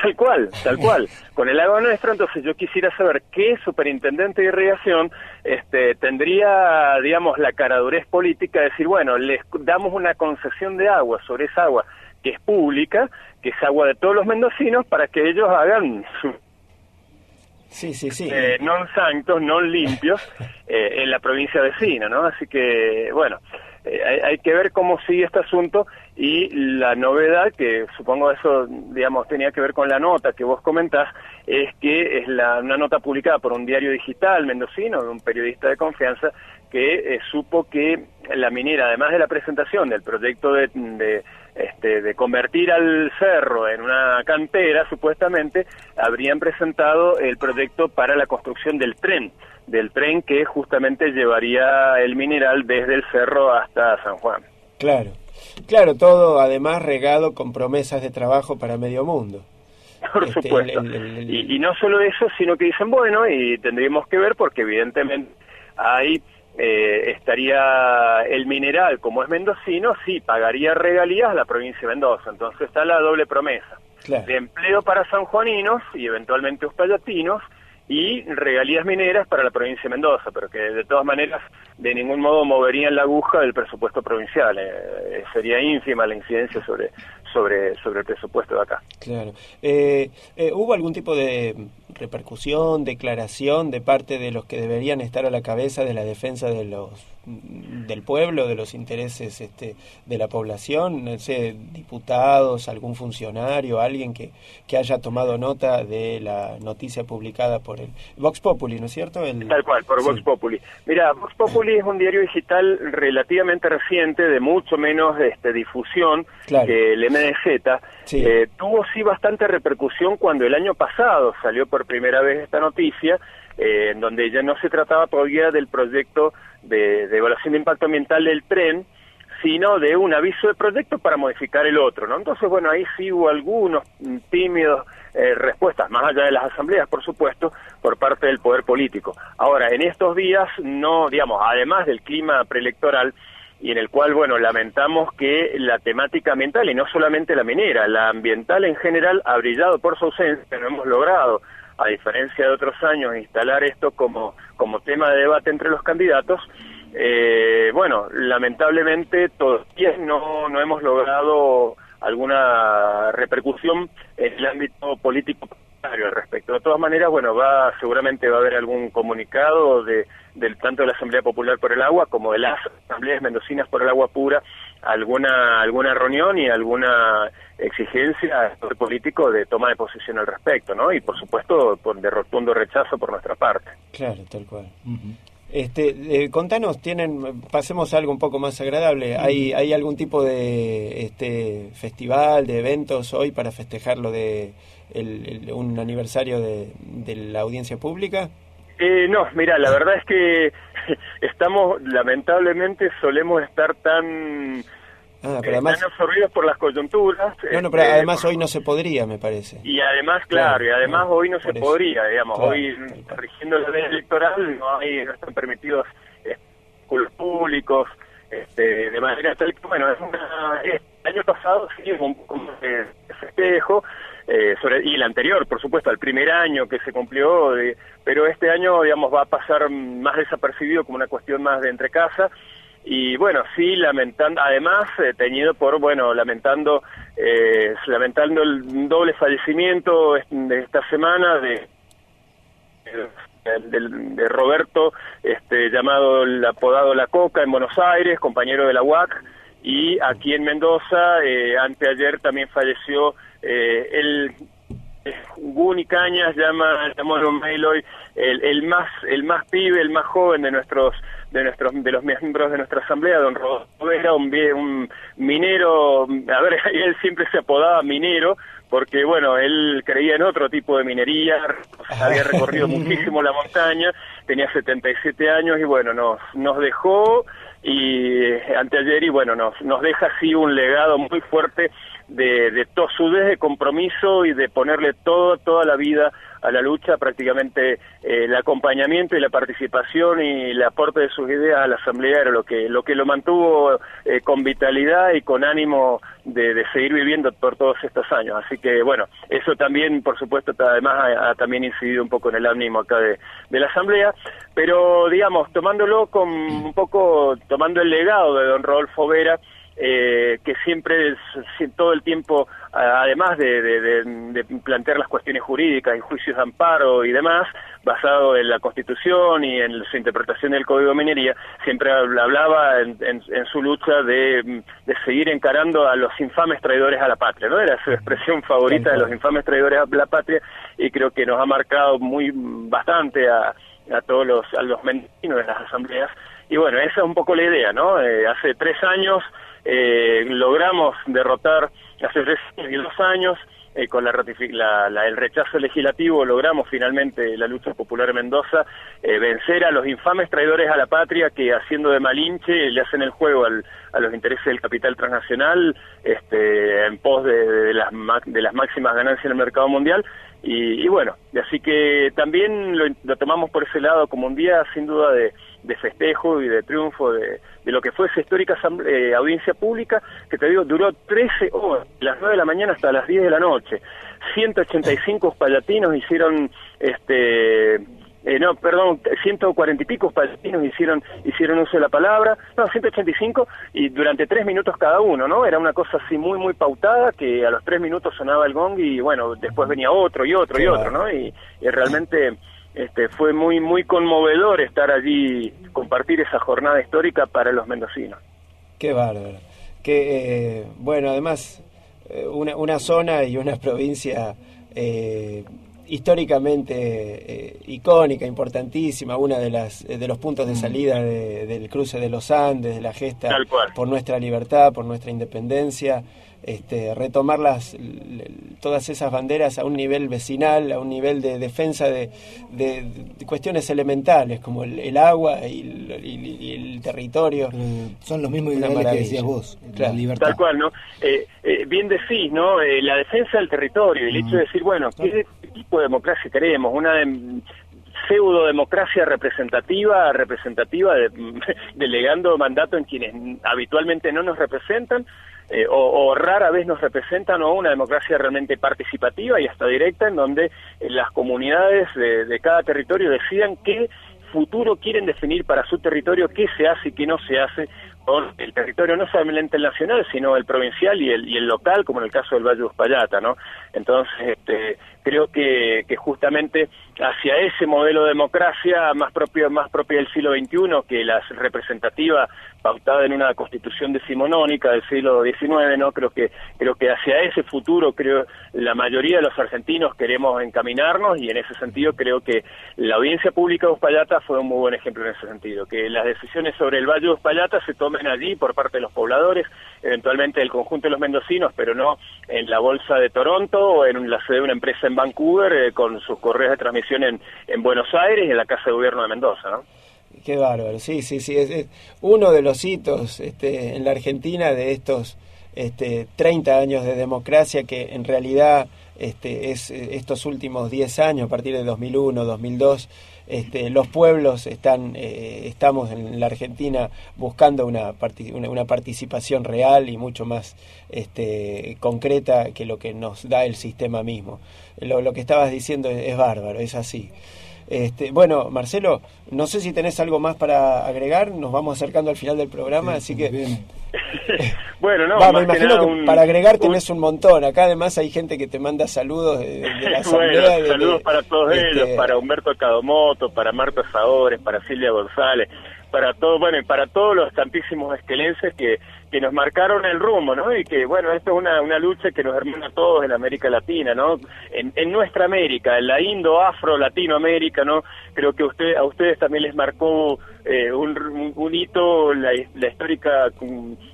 Tal cual, tal cual. Con el agua nuestra, entonces yo quisiera saber qué superintendente de irrigación este, tendría, digamos, la caradurez política de decir, bueno, les damos una concesión de agua sobre esa agua que es pública, que es agua de todos los mendocinos, para que ellos hagan su Sí, sí, sí. eh, non santos, non limpios eh, en la provincia vecina, ¿no? Así que, bueno, eh, hay, hay que ver cómo sigue este asunto y la novedad, que supongo eso, digamos, tenía que ver con la nota que vos comentás, es que es la, una nota publicada por un diario digital mendocino, de un periodista de confianza, que eh, supo que la minera, además de la presentación del proyecto de, de, este, de convertir al cerro en una cantera, supuestamente, habrían presentado el proyecto para la construcción del tren, del tren que justamente llevaría el mineral desde el cerro hasta San Juan. Claro. Claro, todo además regado con promesas de trabajo para medio mundo. Por Este, supuesto. el- el- el- Y, y no solo eso, sino que dicen, bueno, y tendríamos que ver porque evidentemente ahí eh, estaría el mineral, como es mendocino, sí, pagaría regalías a la provincia de Mendoza. Entonces está la doble promesa Claro. de empleo para sanjuaninos y eventualmente uspallatinos y regalías mineras para la provincia de Mendoza, pero que de todas maneras de ningún modo moverían la aguja del presupuesto provincial. Eh, sería ínfima la incidencia sobre, sobre, sobre el presupuesto de acá. Claro. Eh, eh, ¿Hubo algún tipo de repercusión, declaración de parte de los que deberían estar a la cabeza de la defensa de los del pueblo, de los intereses este, de la población? No sé, diputados, algún funcionario, alguien que, que haya tomado nota de la noticia publicada por el Vox Populi, ¿no es cierto? El, Tal cual, por Vox. Populi. Mira, Vox Populi es un diario digital relativamente reciente, de mucho menos este, difusión Claro. que el MDZ. Sí. Eh, tuvo sí bastante repercusión cuando el año pasado salió por primera vez esta noticia, eh, en donde ya no se trataba todavía del proyecto de, evaluación de impacto ambiental del tren, sino de un aviso de proyecto para modificar el otro, ¿no? Entonces, bueno, ahí sí hubo algunos tímidos eh, respuestas, más allá de las asambleas, por supuesto, por parte del poder político. Ahora, en estos días, no, digamos, además del clima preelectoral, y en el cual, bueno, lamentamos que la temática ambiental, y no solamente la minera, la ambiental en general ha brillado por su ausencia, no hemos logrado, a diferencia de otros años, instalar esto como, como tema de debate entre los candidatos, eh, bueno, lamentablemente todavía no, no hemos logrado alguna repercusión en el ámbito político al respecto. De todas maneras, bueno, va seguramente va a haber algún comunicado de del tanto de la Asamblea Popular por el Agua como de las asambleas mendocinas por el agua pura, alguna alguna reunión y alguna exigencia al poder político de toma de posición al respecto, ¿no? Y por supuesto por de rotundo rechazo por nuestra parte. Claro, tal cual. Este, eh, contanos, tienen, pasemos a algo un poco más agradable. ¿Hay, hay algún tipo de este festival, de eventos hoy para festejar lo de el- el- un aniversario de, de la audiencia pública? Eh, no, mira, la verdad es que estamos, lamentablemente, solemos estar tan, eh, pero además, tan absorbidos por las coyunturas. no, no, pero este, además hoy no se podría, me parece. Y además, claro, Claro, y además claro, hoy no se eso. podría, digamos, Claro, hoy rigiendo la ley electoral no hay, no están permitidos espectáculos públicos, este, de manera tal que, bueno, es una, el año pasado sí hubo un más de festejo, eh, sobre, y el anterior, por supuesto, el primer año que se cumplió, de- pero este año, digamos, va a pasar más desapercibido como una cuestión más de entre casa, y bueno, sí, lamentando, además, eh, teñido por, bueno, lamentando, eh, lamentando el doble fallecimiento de esta semana de, de, de Roberto, este, llamado el apodado La Coca en Buenos Aires, compañero de la UAC, y aquí en Mendoza, eh, anteayer también falleció eh, el Guni Cañas, llama, llamándolo Mailoy, el, el más, el más pibe, el más joven de nuestros de nuestros de los miembros de nuestra asamblea, don Rodolfo era un, un minero, a ver, él siempre se apodaba minero, porque bueno, él creía en otro tipo de minería, había recorrido muchísimo la montaña, tenía 77 años y bueno, nos, nos dejó y eh, anteayer y bueno, nos, nos deja así un legado muy fuerte de, de tosudez, de compromiso y de ponerle todo, toda la vida a la lucha, prácticamente eh, el acompañamiento y la participación y el aporte de sus ideas a la asamblea era lo que lo que lo mantuvo eh, con vitalidad y con ánimo de, de seguir viviendo por todos estos años. Así que bueno, eso también, por supuesto, además ha, ha también incidido un poco en el ánimo acá de, de la asamblea, pero digamos, tomándolo con un poco, tomando el legado de don Rodolfo Vera, eh, que siempre, todo el tiempo, además de, de- plantear las cuestiones jurídicas y juicios de amparo y demás, basado en la Constitución y en su interpretación del Código de Minería, siempre habl- hablaba en, en- su lucha de, seguir encarando a los infames traidores a la patria, ¿no? Era su expresión favorita de los infames traidores a la patria y creo que nos ha marcado muy bastante a, a todos los, a los mendocinos de las asambleas. Y bueno, esa es un poco la idea, ¿no? Eh, hace tres años eh, logramos derrotar, hace tres y dos años, eh, con la, la- la- el rechazo legislativo, logramos finalmente la lucha popular en Mendoza, eh, vencer a los infames traidores a la patria que haciendo de malinche le hacen el juego al- a los intereses del capital transnacional este, en pos de, de las, de las máximas ganancias en el mercado mundial. Y, y bueno, así que también lo, lo tomamos por ese lado como un día sin duda de, de festejo y de triunfo de, de lo que fue esa histórica eh, audiencia pública, que te digo, duró 13 horas, de las 9 de la mañana hasta las 10 de la noche. 185 palatinos hicieron este eh, no, perdón, 140 y pico palestinos hicieron hicieron uso de la palabra, no, 185 y durante tres minutos cada uno, ¿no? Era una cosa así muy, muy pautada que a los tres minutos sonaba el gong y bueno, después venía otro y otro y otro, ¿no? Y, y realmente este, fue muy, muy conmovedor estar allí, compartir esa jornada histórica para los mendocinos. Qué bárbaro. Que, eh, bueno, además, eh, una, una zona y una provincia eh, históricamente eh, icónica, importantísima, una de las de los puntos de salida de- del cruce de los Andes, de la gesta por nuestra libertad, por nuestra independencia, este, retomar las, todas esas banderas a un nivel vecinal, a un nivel de defensa de, de- de cuestiones elementales como el, el agua y el, y- y el territorio. Son los mismos ideales que decías vos, Claro. la libertad. Tal cual, ¿no? Eh, eh, bien decís, ¿no? Eh, la defensa del territorio, el hecho de decir, bueno, ¿qué tipo de democracia queremos? Una dem- pseudo democracia representativa, representativa, de- delegando mandato en quienes habitualmente no nos representan, eh, o, o rara vez nos representan, o una democracia realmente participativa y hasta directa, en donde eh, las comunidades de, de cada territorio decidan qué futuro quieren definir para su territorio, qué se hace y qué no se hace con el territorio no solamente el nacional, sino el provincial y el, y el local, como en el caso del Valle de Uspallata, ¿no? Entonces, este, creo que, justamente hacia ese modelo de democracia más propio, más propia del siglo XXI, que la representativa pautada en una constitución decimonónica del siglo XIX, ¿no? Creo que, creo que hacia ese futuro, creo, la mayoría de los argentinos queremos encaminarnos y en ese sentido creo que la audiencia pública de Uspallata fue un muy buen ejemplo en ese sentido, que las decisiones sobre el Valle de Uspallata se tomen allí por parte de los pobladores, eventualmente del conjunto de los mendocinos, pero no en la bolsa de Toronto o en la sede de una empresa en Vancouver eh, con sus correos de transmisión en, en Buenos Aires y en la Casa de Gobierno de Mendoza, ¿no? Qué bárbaro, sí, sí, sí. Uno de los hitos este, en la Argentina de estos este, 30 años de democracia que en realidad este, es eh, estos últimos 10 años, a partir de 2001, 2002, este, los pueblos están, eh, estamos en la Argentina buscando una, una, una participación real y mucho más este, concreta que lo que nos da el sistema mismo. Lo, que estabas diciendo es bárbaro, es así. Este, bueno, Marcelo, no sé si tenés algo más para agregar, nos vamos acercando al final del programa, así que... Bueno, no, Va, me más que imagino nada que un- para agregar tenés un montón. Acá además hay gente que te manda saludos de, de la asamblea. bueno, de- saludos de- para todos este, ellos, para Humberto Cadomoto, para Marta Saores, para Silvia González, para todo, bueno, y para todos los tantísimos esquelenses que, que nos marcaron el rumbo, ¿no? Y que, bueno, esto es una, una lucha que nos hermana a todos en América Latina, ¿no? En, en nuestra América, en la Indo-Afro-Latinoamérica, ¿no? Creo que usted, a ustedes también les marcó eh, un, un- hito la, la histórica,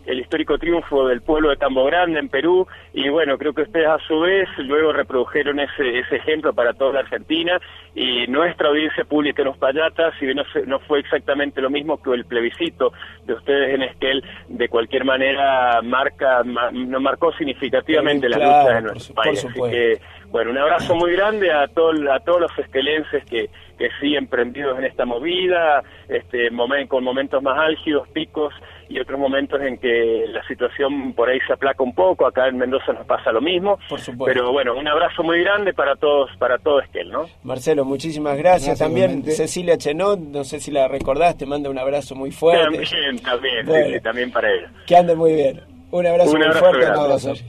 el histórico triunfo del pueblo de Tambo Grande en Perú, y bueno, creo que ustedes a su vez luego reprodujeron ese, ese ejemplo para toda la Argentina, y nuestra audiencia pública en Uspallata, si bien no, no fue exactamente lo mismo que el plebiscito de ustedes en Esquel, de cualquier manera marca, ma- nos marcó significativamente la lucha de nuestro país. Así que, bueno, un abrazo muy grande a, todo, a todos los esquelenses que, que siguen prendidos en esta movida, este, momen- con momentos más álgidos, picos y otros momentos en que la situación por ahí se aplaca un poco. Acá en Mendoza nos pasa lo mismo. Por supuesto. Pero bueno, un abrazo muy grande para todos, para todo Esquel, ¿no? Marcelo, muchísimas gracias. Gracias, También igualmente. Cecilia Chenot, no sé si la recordás, te manda un abrazo muy fuerte. También, también, sí, Bueno. sí, también para ellos. Que ande muy bien. Un abrazo Un muy abrazo fuerte a grande. todos.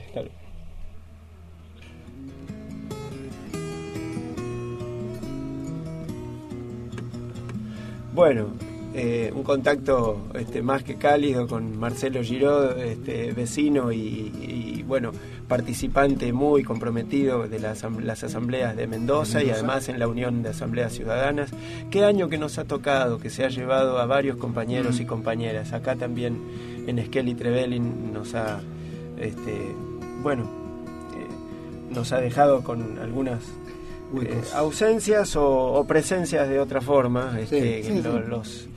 Bueno, eh, un contacto este, más que cálido con Marcelo Giró, este, vecino y, y, bueno, participante muy comprometido de las, asam- las asambleas de Mendoza, y además en la Unión de Asambleas Ciudadanas. ¿Qué año que nos ha tocado, que se ha llevado a varios compañeros y compañeras? Acá también en Esquel y Trevelin nos ha, este, bueno, eh, nos ha dejado con algunas eh, ausencias o, o presencias de otra forma. Este, sí, lo- sí. Los,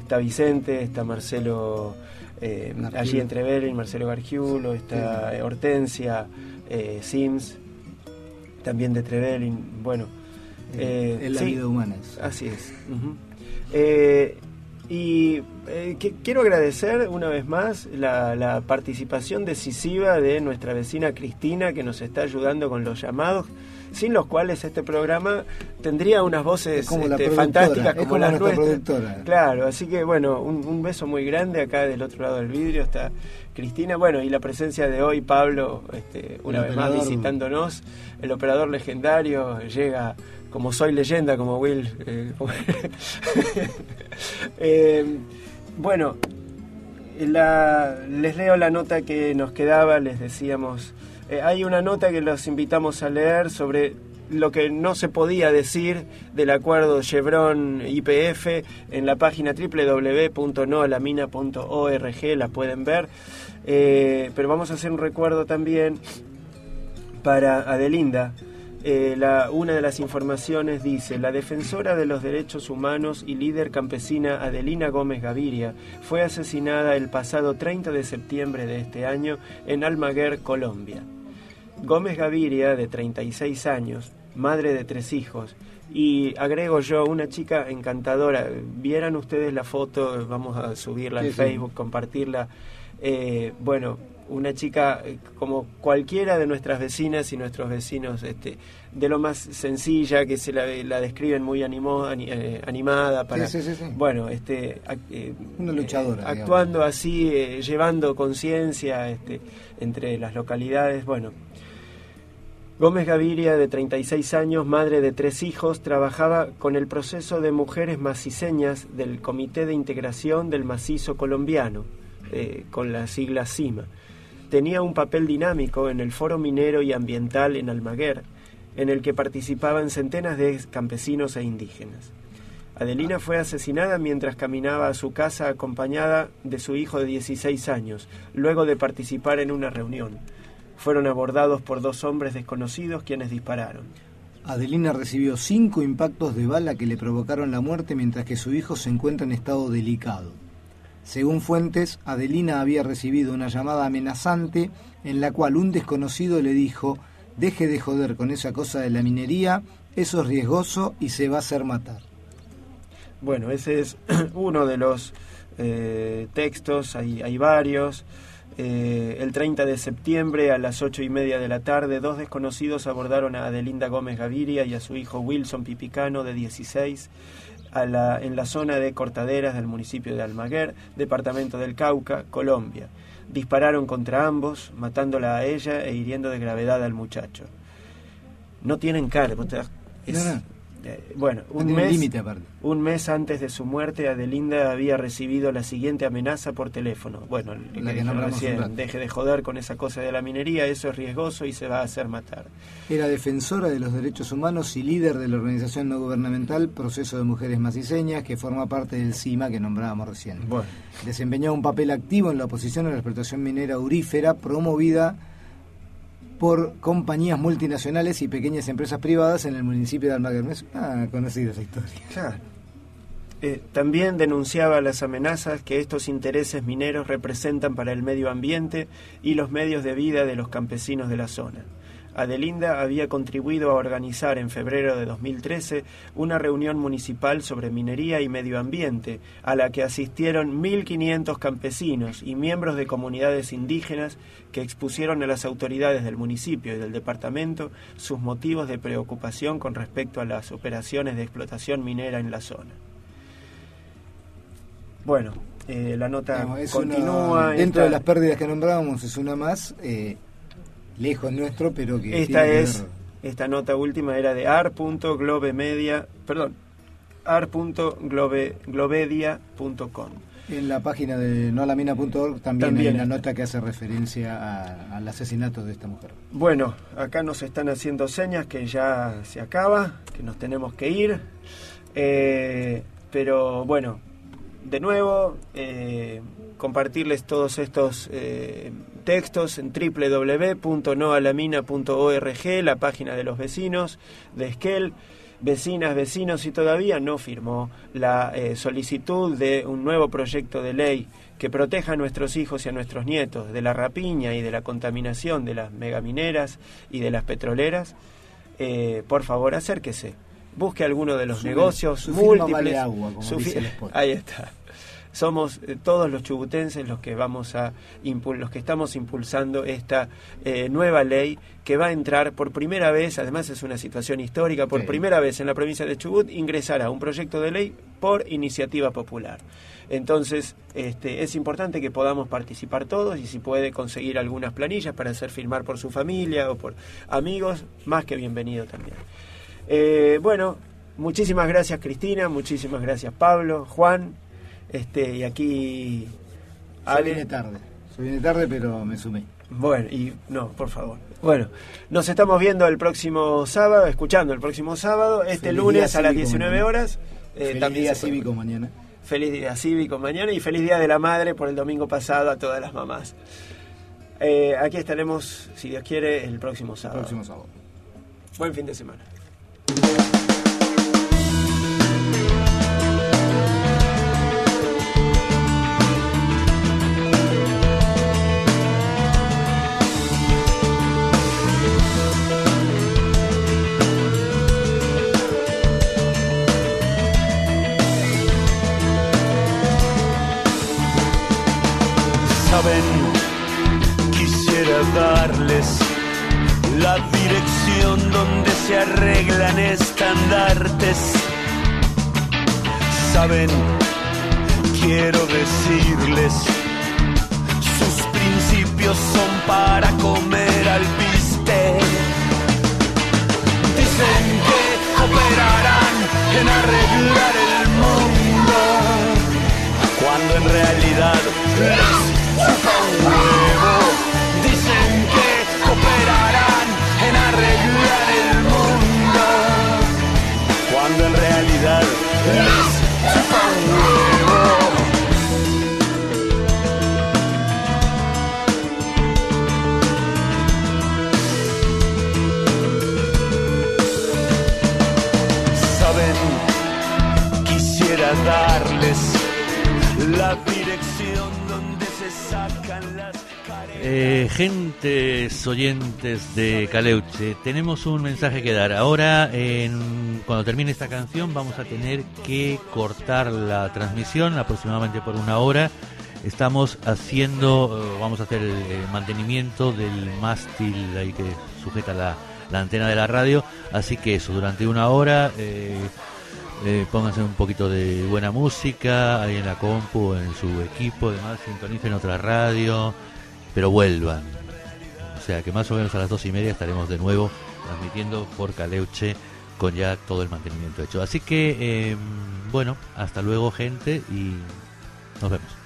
está Vicente, está Marcelo eh, allí en Trevelin, Marcelo Gargiulo, está eh, Hortensia, eh, Sims, también de Trevelin. Bueno, es la vida humana. Así es. y eh, que- quiero agradecer una vez más la, la participación decisiva de nuestra vecina Cristina que nos está ayudando con los llamados, sin los cuales este programa tendría unas voces Es como este, fantásticas como, como las nuestra nuestras. productora. Claro, así que bueno, un, un beso muy grande acá del otro lado del vidrio está Cristina, bueno, y la presencia de hoy Pablo, este, una El vez más visitándonos, el operador legendario llega como soy leyenda, como Will. eh, como- Eh, bueno, la- les leo la nota que nos quedaba, les decíamos, eh, hay una nota que los invitamos a leer sobre lo que no se podía decir del acuerdo Chevron-IPF en la página www.noalamina.org, la pueden ver, Eh, pero vamos a hacer un recuerdo también para Adelinda. Eh, una de las informaciones dice, la defensora de los derechos humanos y líder campesina Adelina Gómez Gaviria fue asesinada el pasado 30 de septiembre de este año en Almaguer, Colombia. Gómez Gaviria, de 36 años, madre de tres hijos, y agrego yo, una chica encantadora. Vieran ustedes la foto, vamos a subirla Sí, en sí. Facebook, compartirla. Eh, bueno, una chica eh, como cualquiera de nuestras vecinas y nuestros vecinos, este, de lo más sencilla, que se la, la describen muy animo- ani- eh, animada, para, Sí, sí, sí, bueno, este, eh, Una luchadora, digamos. actuando así, eh, llevando conciencia este, entre las localidades, bueno. Gómez Gaviria, de 36 años, madre de tres hijos, trabajaba con el proceso de mujeres maciseñas del Comité de Integración del Macizo Colombiano, eh, con la sigla CIMA. Tenía un papel dinámico en el Foro Minero y Ambiental en Almaguer, en el que participaban centenas de campesinos e indígenas. Adelina fue asesinada mientras caminaba a su casa acompañada de su hijo de 16 años, luego de participar en una reunión. Fueron abordados por dos hombres desconocidos quienes dispararon. Adelina recibió cinco impactos de bala que le provocaron la muerte mientras que su hijo se encuentra en estado delicado. Según fuentes, Adelina había recibido una llamada amenazante en la cual un desconocido le dijo, deje de joder con esa cosa de la minería, eso es riesgoso y se va a hacer matar. Bueno, ese es uno de los eh, textos, hay, hay varios. Eh, el 30 de septiembre a las ocho y media de la tarde, dos desconocidos abordaron a Adelinda Gómez Gaviria y a su hijo Wilson Pipicano, de 16, a la, en la zona de Cortaderas del municipio de Almaguer, departamento del Cauca, Colombia. Dispararon contra ambos, matándola a ella e hiriendo de gravedad al muchacho. No tienen das- es-. Eh, bueno, No un mes, límite aparte. un mes antes de su muerte, Adelinda había recibido la siguiente amenaza por teléfono. Bueno, La que recién, deje de joder con esa cosa de la minería, eso es riesgoso y se va a hacer matar. Era defensora de los derechos humanos y líder de la organización no gubernamental Proceso de Mujeres Maciseñas, que forma parte del CIMA que nombrábamos recién. Bueno. Desempeñó un papel activo en la oposición a la explotación minera aurífera promovida por compañías multinacionales y pequeñas empresas privadas en el municipio de Almaguer. Una conocida esa historia. Claro. Eh, también denunciaba las amenazas que estos intereses mineros representan para el medio ambiente y los medios de vida de los campesinos de la zona. Adelinda había contribuido a organizar en febrero de 2013 una reunión municipal sobre minería y medio ambiente, a la que asistieron 1.500 campesinos y miembros de comunidades indígenas que expusieron a las autoridades del municipio y del departamento sus motivos de preocupación con respecto a las operaciones de explotación minera en la zona. Bueno, eh, la nota continúa. una- dentro de las pérdidas que nombrábamos es una más, eh, lejos nuestro, pero que Esta que es, ver- esta nota última era de ar.globemedia, perdón, ar.globedia.com. En la página de noalamina.org también, También hay una nota que hace referencia a- al asesinato de esta mujer. Bueno, acá nos están haciendo señas que ya se acaba, que nos tenemos que ir. Eh, pero bueno, de nuevo, eh, compartirles todos estos eh, textos en www.noalamina.org, la página de los vecinos de Esquel. Vecinas, vecinos, y todavía no firmó la eh, solicitud de un nuevo proyecto de ley que proteja a nuestros hijos y a nuestros nietos de la rapiña y de la contaminación de las megamineras y de las petroleras, eh, por favor acérquese. Busque alguno de los Su- negocios su múltiples. vale agua, como Su dice fi- el spot. Ahí está. Somos eh, todos los chubutenses los que vamos a los que estamos impulsando esta eh, nueva ley que va a entrar por primera vez, además es una situación histórica, por Sí. primera vez en la provincia de Chubut ingresará un proyecto de ley por iniciativa popular. Entonces, este, es importante que podamos participar todos y si puede conseguir algunas planillas para hacer firmar por su familia o por amigos, más que bienvenido también. Eh, bueno, muchísimas gracias Cristina, muchísimas gracias Pablo, Juan, este, y aquí Se Ale. viene tarde. Se viene tarde, pero me sumé. Bueno, y no, por favor. Bueno, nos estamos viendo el próximo sábado, escuchando el próximo sábado, este Feliz lunes a las cívico 19 mañana. horas. eh, Feliz también día se cívico mañana. Feliz día cívico mañana y feliz día de la madre por el domingo pasado a todas las mamás. Eh, aquí estaremos, si Dios quiere, el próximo sábado. Próximo sábado. Buen fin de semana. Estandartes. Saben, quiero decirles, sus principios son para comer al bistec. Dicen que operarán en arreglar el mundo, cuando en realidad les Saben, quisiera darles la Eh, gentes oyentes de Caleuche, tenemos un mensaje que dar. Ahora, en, cuando termine esta canción, vamos a tener que cortar la transmisión aproximadamente por una hora. Estamos haciendo, eh, vamos a hacer el, mantenimiento del mástil ahí que sujeta la, la antena de la radio. Así que eso, durante una hora, eh, eh, pónganse un poquito de buena música ahí en la compu, en su equipo, además sintonicen otra radio, pero vuelvan. O sea que más o menos a las dos y media estaremos de nuevo transmitiendo por Caleuche con ya todo el mantenimiento hecho. Así que, eh, bueno, hasta luego gente y nos vemos.